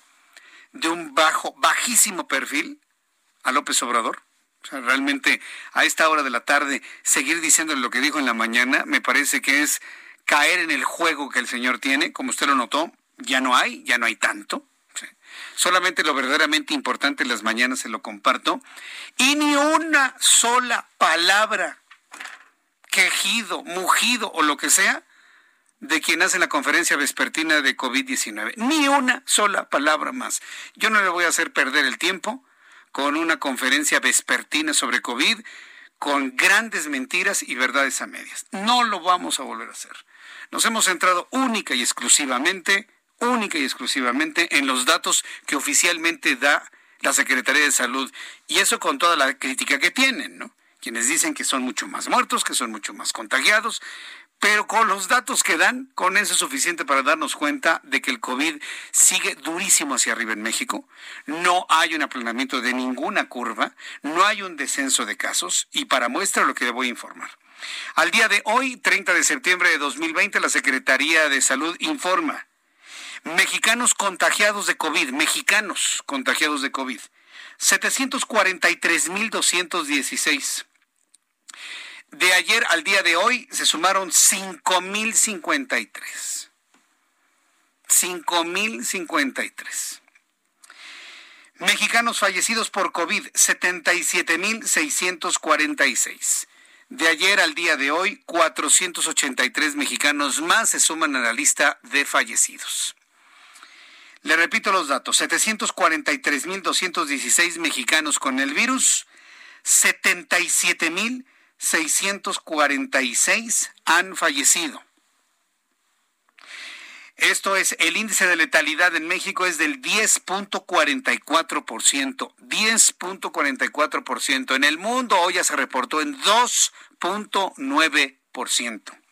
A: de un bajo, bajísimo perfil a López Obrador. O sea, realmente a esta hora de la tarde seguir diciéndole lo que dijo en la mañana me parece que es caer en el juego que el señor tiene, como usted lo notó, ya no hay, ya no hay tanto. Solamente lo verdaderamente importante en las mañanas se lo comparto. Y ni una sola palabra, quejido, mugido o lo que sea, de quien hace la conferencia vespertina de COVID-19. Ni una sola palabra más. Yo no le voy a hacer perder el tiempo con una conferencia vespertina sobre COVID con grandes mentiras y verdades a medias. No lo vamos a volver a hacer. Nos hemos centrado única y exclusivamente única y exclusivamente en los datos que oficialmente da la Secretaría de Salud. Y eso con toda la crítica que tienen, ¿no? Quienes dicen que son mucho más muertos, que son mucho más contagiados, pero con los datos que dan, con eso es suficiente para darnos cuenta de que el COVID sigue durísimo hacia arriba en México. No hay un aplanamiento de ninguna curva, no hay un descenso de casos y para muestra lo que le voy a informar. Al día de hoy, 30 de septiembre de 2020, la Secretaría de Salud informa Mexicanos contagiados de COVID, mexicanos contagiados de COVID, 743.216. De ayer al día de hoy se sumaron 5.053. 5.053. Mexicanos fallecidos por COVID, 77.646. De ayer al día de hoy, 483 mexicanos más se suman a la lista de fallecidos. Le repito los datos, 743.216 mexicanos con el virus, 77.646 han fallecido. Esto es, el índice de letalidad en México es del 10.44%. 10.44%. En el mundo hoy ya se reportó en 2.9%.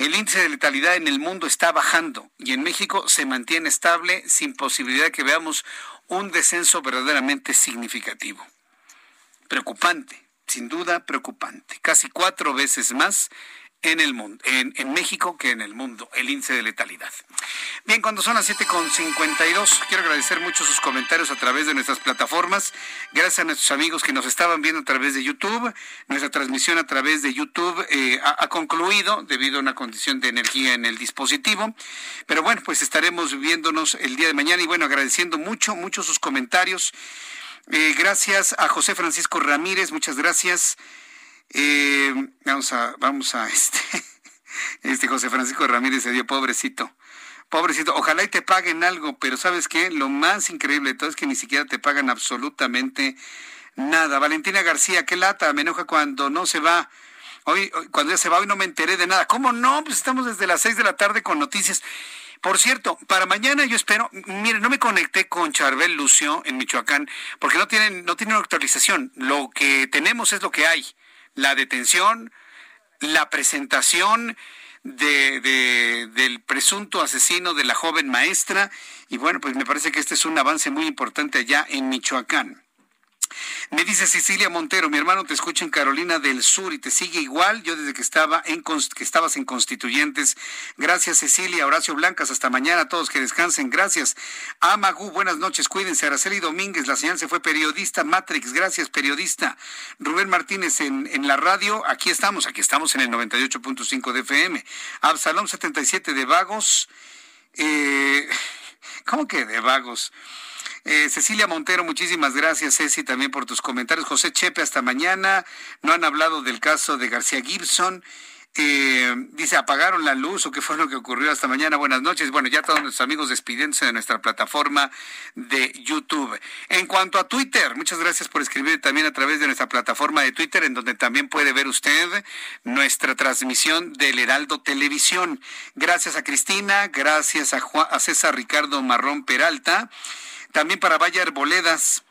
A: El índice de letalidad en el mundo está bajando y en México se mantiene estable sin posibilidad de que veamos un descenso verdaderamente significativo. Preocupante, sin duda preocupante. Casi cuatro veces más en el mundo, en, México que en el mundo, el índice de letalidad. Bien, cuando son las 7.52, quiero agradecer mucho sus comentarios a través de nuestras plataformas. Gracias a nuestros amigos que nos estaban viendo a través de YouTube. Nuestra transmisión a través de YouTube eh, ha, ha, concluido debido a una condición de energía en el dispositivo. Pero bueno, pues estaremos viéndonos el día de mañana y bueno, agradeciendo mucho, mucho sus comentarios. Eh, gracias a José Francisco Ramírez, muchas gracias. Eh, vamos a, vamos a, este, este José Francisco Ramírez se dio pobrecito. Pobrecito, ojalá y te paguen algo, pero ¿sabes qué? Lo más increíble de todo es que ni siquiera te pagan absolutamente nada. Valentina García, qué lata, me enoja cuando no se va. Hoy, cuando ya se va, hoy no me enteré de nada. ¿Cómo no? Pues estamos desde las seis de la tarde con noticias. Por cierto, para mañana yo espero, mire, no me conecté con Charbel Lucio en Michoacán, porque no tienen, no tienen actualización. Lo que tenemos es lo que hay la detención, la presentación de, de, del presunto asesino de la joven maestra. Y bueno, pues me parece que este es un avance muy importante allá en Michoacán. Me dice Cecilia Montero, mi hermano te escucha en Carolina del Sur y te sigue igual. Yo desde que estaba en que estabas en Constituyentes. Gracias Cecilia, Horacio Blancas, hasta mañana a todos que descansen. Gracias. Amagu, buenas noches, cuídense. Araceli Domínguez, la señal se fue periodista. Matrix, gracias periodista. Rubén Martínez en, en la radio, aquí estamos, aquí estamos en el 98.5 de FM. Absalón 77 de Vagos. Eh, ¿Cómo que de Vagos? Eh, Cecilia Montero, muchísimas gracias, Ceci, también por tus comentarios. José Chepe, hasta mañana. No han hablado del caso de García Gibson. Eh, dice, apagaron la luz o qué fue lo que ocurrió hasta mañana. Buenas noches. Bueno, ya todos nuestros amigos despidiéndose de nuestra plataforma de YouTube. En cuanto a Twitter, muchas gracias por escribir también a través de nuestra plataforma de Twitter, en donde también puede ver usted nuestra transmisión del Heraldo Televisión. Gracias a Cristina, gracias a, Juan, a César Ricardo Marrón Peralta. También para Valle Arboledas.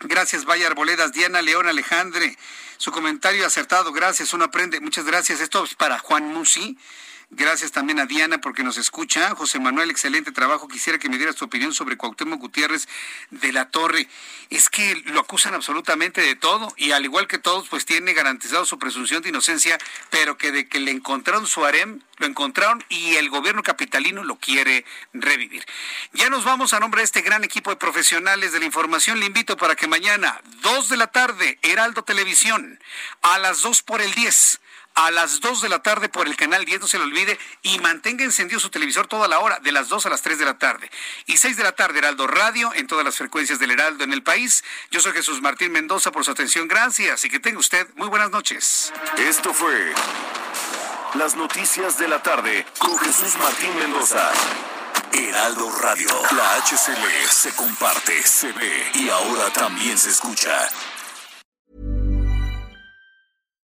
A: Gracias, Valle Arboledas. Diana León Alejandre. Su comentario acertado. Gracias. Uno aprende. Muchas gracias. Esto es para Juan Musi. Gracias también a Diana porque nos escucha. José Manuel, excelente trabajo. Quisiera que me dieras tu opinión sobre Cuauhtémoc Gutiérrez de la Torre. Es que lo acusan absolutamente de todo y al igual que todos, pues tiene garantizado su presunción de inocencia, pero que de que le encontraron su harem, lo encontraron y el gobierno capitalino lo quiere revivir. Ya nos vamos a nombre de este gran equipo de profesionales de la información. Le invito para que mañana, 2 de la tarde, Heraldo Televisión, a las 2 por el 10 a las 2 de la tarde por el canal 10, no se lo olvide, y mantenga encendido su televisor toda la hora, de las 2 a las 3 de la tarde. Y 6 de la tarde, Heraldo Radio, en todas las frecuencias del Heraldo en el país. Yo soy Jesús Martín Mendoza por su atención, gracias, y que tenga usted muy buenas noches.
H: Esto fue las noticias de la tarde con Jesús Martín Mendoza. Heraldo Radio, la HCL se comparte, se ve y ahora también se escucha.